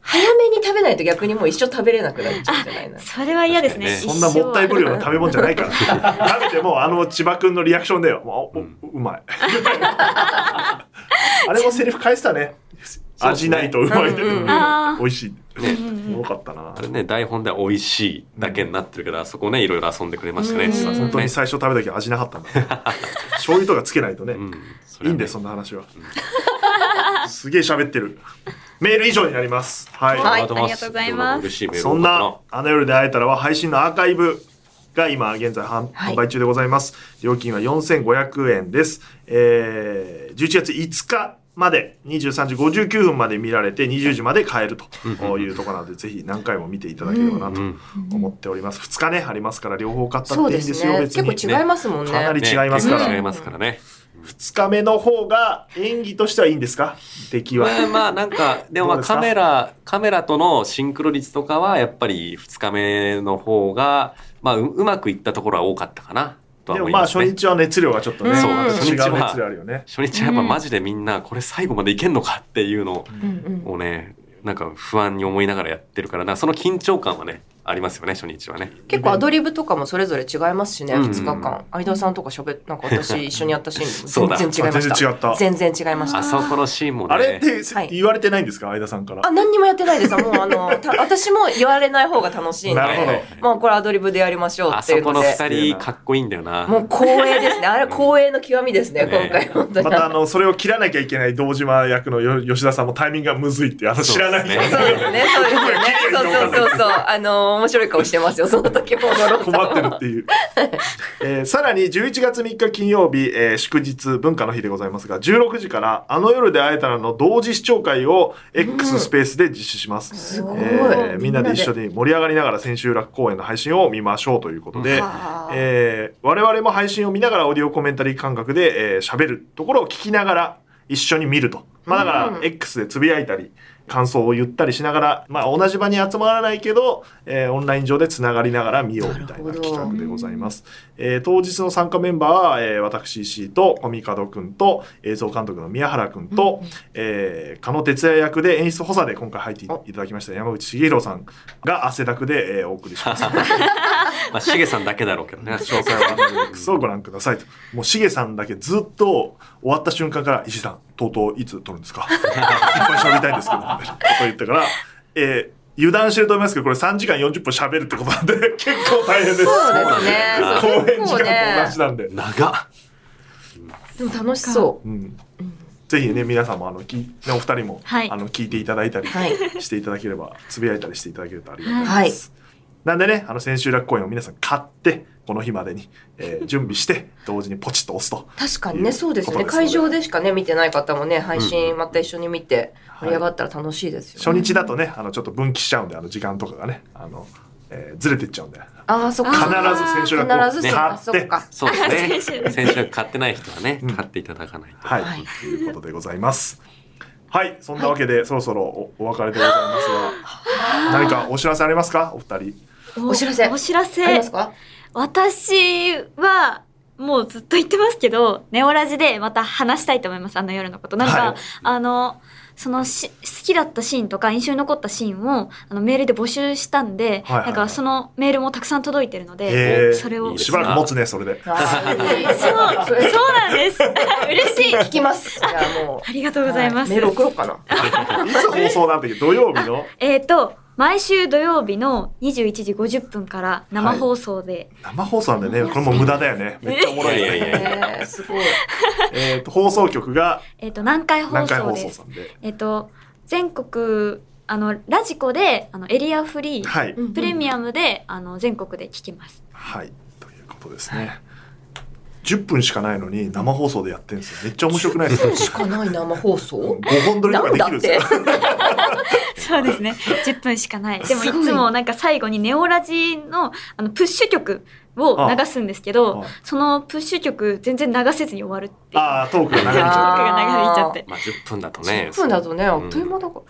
早めに食べないと逆にもう一生食べれなくなっちゃうんじゃないのそれは嫌ですね。確そんなもったいぶるような食べ物じゃないから。食べてもあの千葉君のリアクションだよ。もうおうんうまい。あれもセリフ返したね味ないとうまいで、うん。うん。あー。美味しい、ね。おもろかったな。あれね、台本では美味しいだけになってるけど、あそこね、いろいろ遊んでくれましたね。本当にね最初食べた時味なかったんだ醤油とかつけないとね、うん。そいいんだよそんな話は、すげえ喋ってる。メール以上になります。はい、はいありがとうございます。そんな「あの夜で会えたら」は配信のアーカイブが今現在販売中でございます、料金は4500円です、えー、11月5日まで23時59分まで見られて20時まで買えるというところなのでぜひ何回も見ていただければなとうん。思っております。2日ねありますから両方買ったっていいんですよ。別に結構違いますもんね。かなり違いますから。ね。違いますからね。2日目の方が演技としてはいいんですか？出来は、まあまあなんか、でもまあカメラ、カメラとのシンクロ率とかはやっぱり2日目の方が、まあううまくいったところは多かったかなとはでもまあ思いますね。初日は熱量がちょっとね、初日は熱量あるよね。初日はやっぱマジでみんなこれ最後までいけんのかっていうのうんうんをね、なんか不安に思いながらやってるからな、その緊張感はね、ありますよね、初日はね。結構アドリブとかもそれぞれ違いますしね、うん2日間。相田さんとか喋っなんか私一緒にやったシーン 全然違いました。あ全然違った全然違いましたあ。そこのシーンもね。あれってはい言われてないんですか相田さんから？あ、何にもやってないです。もうあの、た私も言われない方が楽しいんでなるほど、もうこれアドリブでやりましょうあっていので。そうこの二人かっこいいんだよな。もう光栄ですね。あれ光栄の極みですね、ね今回本当に。またあのそれを切らなきゃいけない堂島役のよ吉田さんもタイミングがむずいってあの知らない人そうですね、そうですよね。そうそうそうそう。あの、面白い顔してますよ、その時も。困ってるっていう、えーさらに11月3日金曜日、えー祝日文化の日でございますが16時から「あの夜で会えたら」の同時視聴会を X スペースで実施します、すごい。えーみんなで一緒みに盛り上がりながら千秋楽公演の配信を見ましょうということで、はあ。えー我々も配信を見ながらオーディオコメンタリー感覚で喋、えー喋るところを聞きながら一緒に見ると。まあだからうん X でつぶやいたり、感想を言ったりしながら、まあ同じ場に集まらないけど、えーオンライン上でつながりながら見ようみたいな企画でございます。えー当日の参加メンバーは、えー私石井とコミカドくんと映像監督の宮原くんと、えー、加野哲也役で演出補佐で今回入っていただきました山口茂弘さんが汗だくで、えーお送りします。まあ、しげさんだけだろうけどね。詳細はアナリティクスをご覧くださいと。もうしげさんだけずっと終わった瞬間から、石井さん、とうとういつ撮るんですか？いっぱい喋りたいんですけど、みたいなこと言ったから、えー油断してると思いますけど、これ3時間40分喋るってことなんで、結構大変です。そうですね。公演時間と同じなんで。長っ。でも楽しそうんぜひね、皆さんも、あの、きねお二人も、はいあの、聞いていただいたりはいしていただければ、つぶやいたりしていただけるとありがたいです。なんでね、あの、千秋楽公演を皆さん買って、この日までに、えー 準備して、同時にポチッと押すと。う。確かにね、そうですよね。会場でしかね、見てない方もね、配信また一緒に見て、盛り上がったら楽しいですよね。初日だとね、あの、ちょっと分岐しちゃうんで、あの、時間とかがね、あの、えーずれていっちゃうんで、ああ、そっ必か。必ずそっか、買って、そっか。そうですね。先週先週買ってない人はね、うん買っていただかないと。はい、はいということでございます。はい、そんなわけで、そろそろおお別れでございますが、何かお知らせありますか、お二人。お知らせお知らせありますか？私はもうずっと言ってますけどネオラジでまた話したいと思いますあの夜のことなんか、はいあのそのし好きだったシーンとか印象に残ったシーンをあのメールで募集したんで、はいはいはいなんかそのメールもたくさん届いてるのえで、ーそれをしばらく持つね、それで。そうそうなんです 嬉しい聞きます。じゃあもう。ありがとうございます、メール送ろうかな。いつ放送なんだっけ、土曜日の？えっ、と毎週土曜日の21時50分から生放送で、生放送なんでね、これも無駄だよね。めっちゃおもろいよね。いやいやいやえー、すごい。えっと、放送局がえっ、と南海放送です送さんで。えっ、と全国あのラジコであのエリアフリー、はい。プレミアムであの全国で聞きますはい。ということですね。10分しかないのに生放送でやってるんですよ。めっちゃ面白くないですか？しかない生放送？5本撮りとかできるんですよ。そうですね。10分しかない。でもいつもなんか最後にネオラジのあのプッシュ曲を流すんですけどあ。あそのプッシュ曲全然流せずに終わるっていう。ああ、トークが流れちゃ トークが長引いちゃって。まあ10分だとね。10分だとね、あう。んっという間だかう。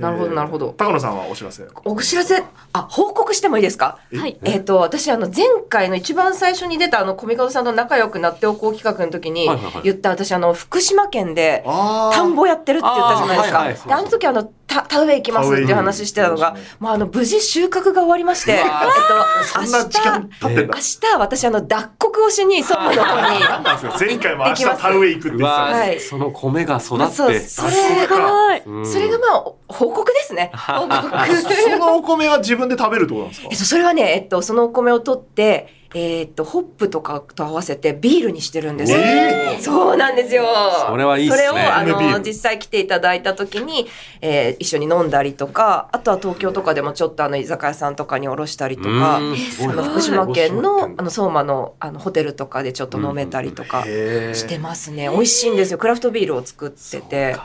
ら。なるほど、なるほど。高野さんはお知らせ？お知らせ、あ、報告してもいいですか？えはい。え？っ、と、私、あの、前回の一番最初に出た、あの、コミカドさんと仲良くなっておこう企画の時にはいはいはい。言った、私、あの、福島県で、あ田んぼやってるって言ったじゃないですか。あーはいはい。で、あの時、あの、た田植え行きますっていう話してたのがますね、もう、あの、無事収穫が終わりまして、えっと、そんな時間経ってんだ明。日、私、あの、脱穀をしに、相馬の方に、なんなんですか？前回も明日田植え行くって言ってうわたはいーその米が育って。それすごが、いうんそれがまあ、報告ですね。報告。そのお米は自分で食べるってことなんですか？えっと、それはね、えっと、そのお米を取って、えっと、ホップとかと合わせてビールにしてるんですよ。えそうなんですよ。それはいいねそれを、あの、実際来ていただいた時に、えー一緒に飲んだりとか、あとは東京とかでもちょっとあの、居酒屋さんとかにおろしたりとか、あの、福島県の、あの、の相馬の、あの、ホテルとかでちょっと飲めたりとかしてますね。美味しいんですよ。クラフトビールを作ってて。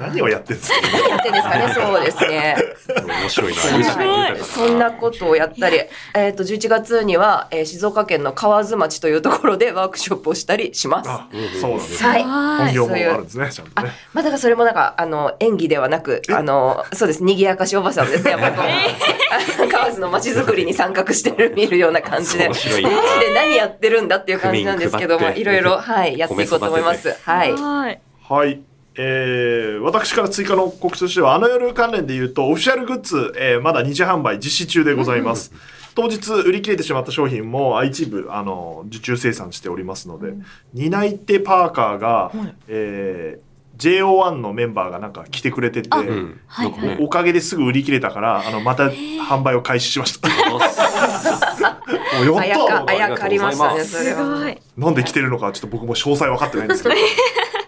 何をやってんですか？何やってんですかね、そうですね。面白いな。そんな豊かだそんなことをやったり、えっと、11月には、えー静岡県の河津町というところで ワークショップをしたりします。あそうなんですはいね。本業もあそういうるんですね、ちゃんとね。まあ、だからそれもなんか、あの、演技ではなく、あの、そうです、賑やかしおばさんですね、やっぱりこう、河津の街づくりに参画してる、見るような感じで、マジ面白いなで何やってるんだっていう感じなんですけど、まあ、区民配っていろいろ、はい、やっていこうと思います。はい。はいはい。えー、私から追加の告知としては、あの夜関連で言うと、オフィシャルグッズ、えーまだ二次販売実施中でございます。当日売り切れてしまった商品もあ一部あの受注生産しておりますので、担い手パーカーが、えー JO1 のメンバーがなんか来てくれてて、うん。はいなんかねおかげですぐ売り切れたから、あの、また販売を開始しました。もうあやか、やったあやかりましたね、それすは。ごいなんで来てるのかちょっと僕も詳細分かってないんですけど。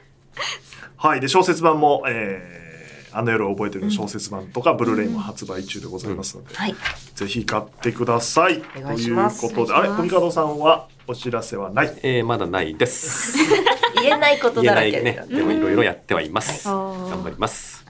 はい。で、小説版も、えー、あの夜を覚えてる小説版とか、ブルーレイも発売中でございますので、はい。ぜひ買ってください。いというしますことで、あれ、コミカドさんはお知らせはない？えーまだないです。言えないこと言えだないねらけで。。でもいろいろやってはいます。はい頑張ります。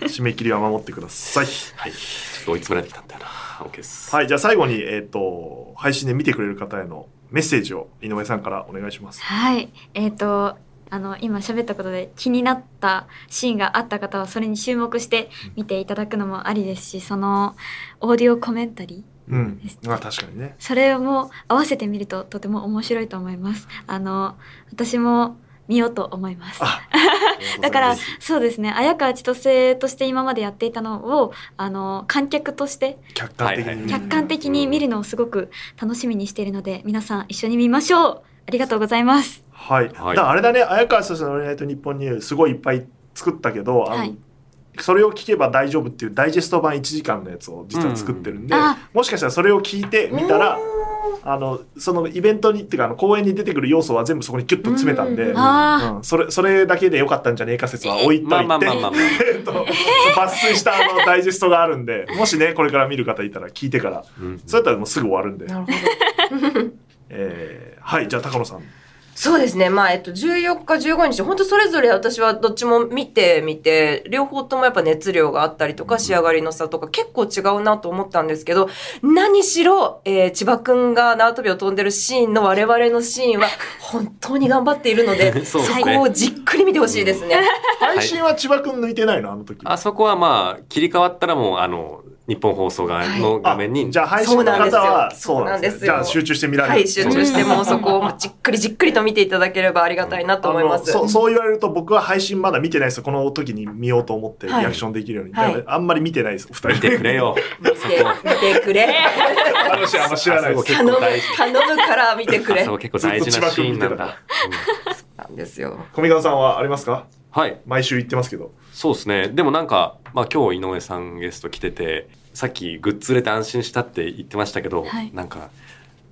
締め切りは守ってください。はい。ちょっと追い詰められてきたんだよな。OK です。はい。じゃあ最後に、えっ、と、配信で見てくれる方へのメッセージを井上さんからお願いします。はいえっ、とあの今喋ったことで気になったシーンがあった方はそれに注目して見ていただくのもありですしそのオーディオコメンタリーうん。あ確かにね。それも合わせてみるととても面白いと思います。あの私も見ようと思います。あ だからそうですね。綾川千歳として今までやっていたのをあの観客として客観的に見るのをすごく楽しみにしているので皆さん一緒に見ましょう。ありがとうございますはい。はい。だあれだね、綾川先生のオールナイトニッポンニューすごいいっぱい作ったけど、あのはい。それを聞けば大丈夫っていうダイジェスト版1時間のやつを実は作ってるんで、うん。あもしかしたらそれを聞いてみたら、あのそのイベントにっていうかあの公演に出てくる要素は全部そこにキュッと詰めたんで、うん。うん。あそれそれだけでよかったんじゃねえか説は置いといて、抜粋したあのダイジェストがあるんでもしねこれから見る方いたら聞いてからうんそうやったらもうすぐ終わるんで。えーはいじゃあ高野さんそうですね。まあ、えっと、14日、15日、本当それぞれ私はどっちも見てみて、両方ともやっぱ熱量があったりとか、仕上がりの差とか結構違うなと思ったんですけど、何しろ、えー千葉くんが縄跳びを飛んでるシーンの我々のシーンは 本当に頑張っているので、そね。こをじっくり見てほしいですね。配信は千葉くん抜いてないの？あの時。あそこはまあ、切り替わったらもう、あの、日本放送側の画面に、じゃあ配信の方はそうなんですよ。じゃあ集中して見られる。はい、集中してもうそこをじっくりじっくりと見ていただければありがたいなと思います。あのそうそう言われると僕は配信まだ見てないです。よこの時に見ようと思ってリはいアクションできるように、はい。あんまり見てないです。お二人。見てくれよ。見て見てくれ。私あんま知らないです。頼む。頼むから見てくれ。あそこ結構大事なシーンなんだ。なんですよ。小見川さんはありますか？はい。毎週言ってますけど。そうですね。でもなんか、まあ今日井上さんゲスト来てて、さっきグッズ売れて安心したって言ってましたけど、はい。なんか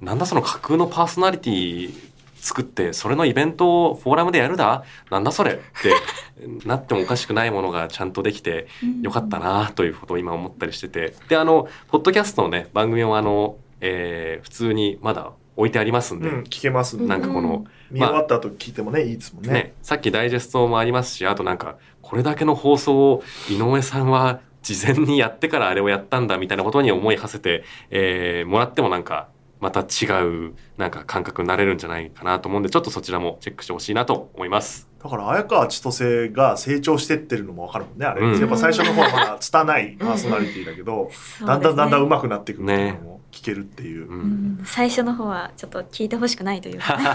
なんだその架空のパーソナリティ作ってそれのイベントをフォーラムでやるだ？なんだそれってなってもおかしくないものがちゃんとできてよかったなということを今思ったりしてて。であのポッドキャストのね番組もあの、えー普通にまだ置いてありますんで、うん、聞けます。なんかこの、見終わった後聞いてもね、いいですもんね。ね、さっきダイジェストもありますしあとなんかこれだけの放送を井上さんは事前にやってからあれをやったんだみたいなことに思い馳せて、えーもらってもなんかまた違うなんか感覚になれるんじゃないかなと思うんでちょっとそちらもチェックしてほしいなと思います。だから、綾川千歳が成長してってるのもわかるもんね、あれ。うんやっぱ最初の方はまだ拙いパーソナリティだけど、だんだんだんだん上手くなっていくっていうのも聞けるっていう。ううんん最初の方はちょっと聞いてほしくないというか、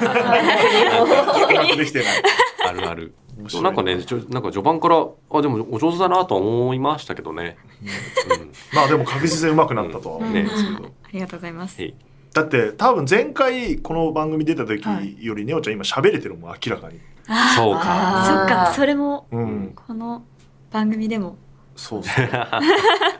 逆に できてない。あるある。面白いなんかね、ちょなんか序盤から、あ、でもお上手だなとは思いましたけどね。うん。まあでも確実に上手くなったとは思うんですけど。ありがとうございます。はいだって多分前回この番組出た時はいよりねおちゃん今喋れてるもん明らかに。あそうか。あそっか、それもうん。この番組でも。そうそう。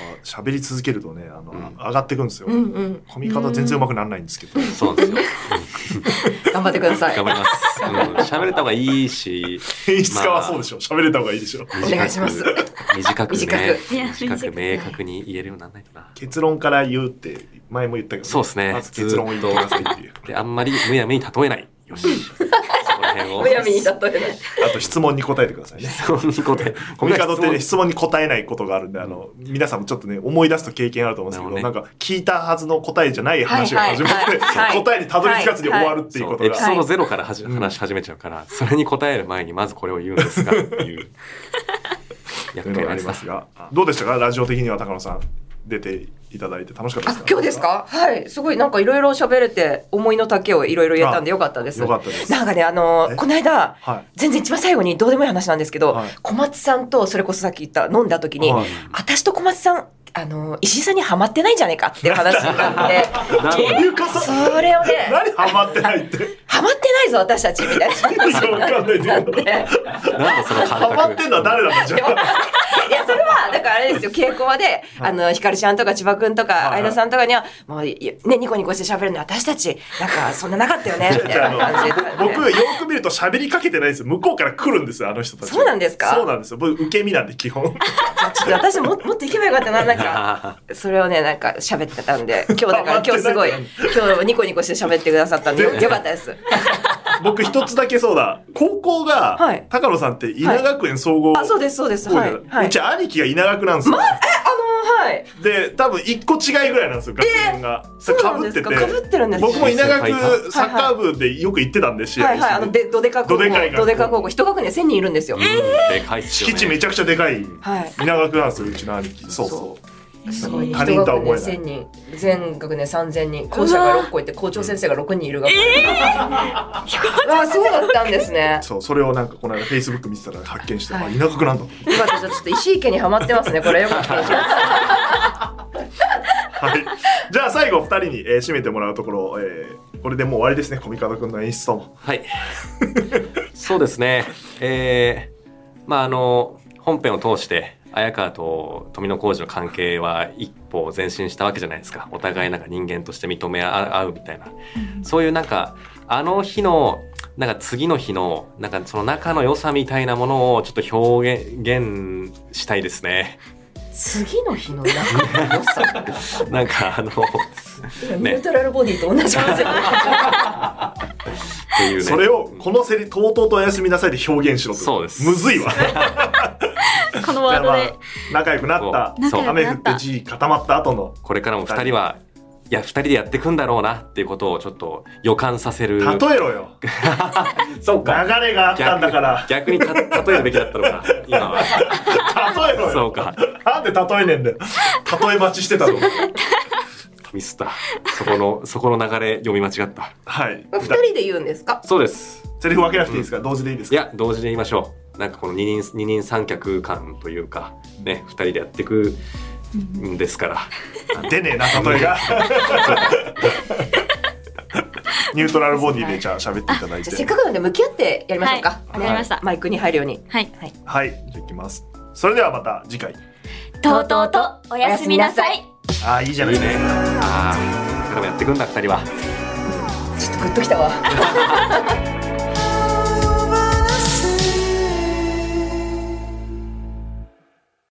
やっぱ喋り続けるとね、あの、うん上がっていくんですよ。うんうん。込み方全然上手くならないんですけど。そうなんですよ。頑張ってください。頑張ります。うん喋れた方がいいし、演出家はそうでしょ。喋れた方がいいでしょ。お願いします短くね短く明確に言えるようにならないとな。結論から言うって前も言ったけど、そうですねまず結論を言ってくださいっていう。で、あんまりむやみに例えない。よし。む やみに例えない。あと質問に答えてくださいね。質問に答え。コミカドってね、質質問に答えないことがあるんで、あの、皆さんもちょっとね、思い出すと経験あると思うんですけど、なんか、聞いたはずの答えじゃない話が始まって、答えにたどり着かずに終わるっていうことが問エピ。ソードゼロからはじ話し始めちゃうから、それに答える前にまずこれを言うんですがっていう。というのがありますが、どうでしたか？ラジオ的には高野さん出ていただいて楽しかったです。かあ今日ですか？はい。すごいなんかいろいろ喋れて思いの丈をいろいろ言えたんでよかったです。よかったです。なんかねあのえ？この間はい。全然一番最後にどうでもいい話なんですけど、はい。小松さんとそれこそさっき言った飲んだ時に、はい。私と小松さんあの石井さんにはまってないんじゃないかっていう話になってなどういうこと？それをね何ハマってないって？はまってないぞ私たちみたいななんだそのハ感覚。マってんのは誰なんだじゃあ？いや、それは、だからあれですよ、稽古場で、あの、ひかるちゃんとか千葉くんとか、いはい相田さんとかには、もう、いね、ニコニコして喋るの私たち、なんか、そんななかったよね、みたいな感じで。僕よく見ると喋りかけてないですよ。向こうから来るんですよ、あの人たち。そうなんですか？そうなんですよ。僕受け身なんで基本。ちょっと私も、もっと行けばよかったな、なんか。それをね、なんか喋ってたんで、今日だから今日すごい、今日ニコニコして喋ってくださったんで、よ よかったです。僕一つだけそうだ。高校が、はい高野さんって稲学園総合、あ、そうです、そうです。はい。はい。うち兄貴が稲学なんですよ。い。で、多分一個違いぐらいなんですよ、学年が。か？被ってて。かぶってるんですね僕も稲学先輩がサッカー部でよく行ってたんで、試合はいはい。あの、で、どでか高校、どでか高校、一学年1000人いるんですよ。でかい。敷地めちゃくちゃでかいはい。稲学なんですよ、うちの兄貴。そうそう。すごい、他人とは思えない1000人、全学年3000人、校舎が6個いて、校長先生が6人いる学校。あ あ、そうだったんですね。そう、それをなんかこの間フェイスブック見てたら発見して、はいあ、稲学なんだと。よかった、じゃあちょっと石井家にはまってますね。これ よかったです。はい。じゃあ最後二人に、えー締めてもらうところ、えーこれでもう終わりですね、コミカド君の演出とも。はい。そうですね。えー、まああの、本編を通して、綾川と富野浩二の関係は一歩前進したわけじゃないですか。お互いなんか人間として認め合うみたいな。そういうなんか、あの日の、なんか次の日の、なんかその仲の良さみたいなものをちょっと表現したいですね。次の日の仲の良さ。なんかあの、ニュートラルボディと同じですよ。っていうね。それをこのセリ、とうとうとおやすみなさいで表現しろと。そうですむずいわ。このワードで。仲良くなった。そう仲良くなった雨降って地固まった後の。これからも二人は、いや、二人でやっていくんだろうなっていうことをちょっと予感させる。例えろよ。そう流れがあったんだから。逆にた例えるべきだったのか、今は。例えろよ。そうか。なんで例えねえんだよ。例え待ちしてたの？ミスった。そこの、そこの流れ読み間違った。はい。二人で言うんですか？そうです。セリフ分けなくていいですか、同時でいいですか？いや、同時で言いましょう。なんかこの二人、二人三脚感というか、ね、二人でやっていくんですから。出ねえな、例えが。ニュートラルボディでじゃあ喋っていただいじゃあせて。っかくなんで向き合ってやりましょうか。はいわかりましたマイクに入るように。はい。はい、じゃあいきます。それではまた次回。とうとうとおやすみなさいああいいじゃないいいねああこれからもやってくんだ二人はちょっとグッときたわ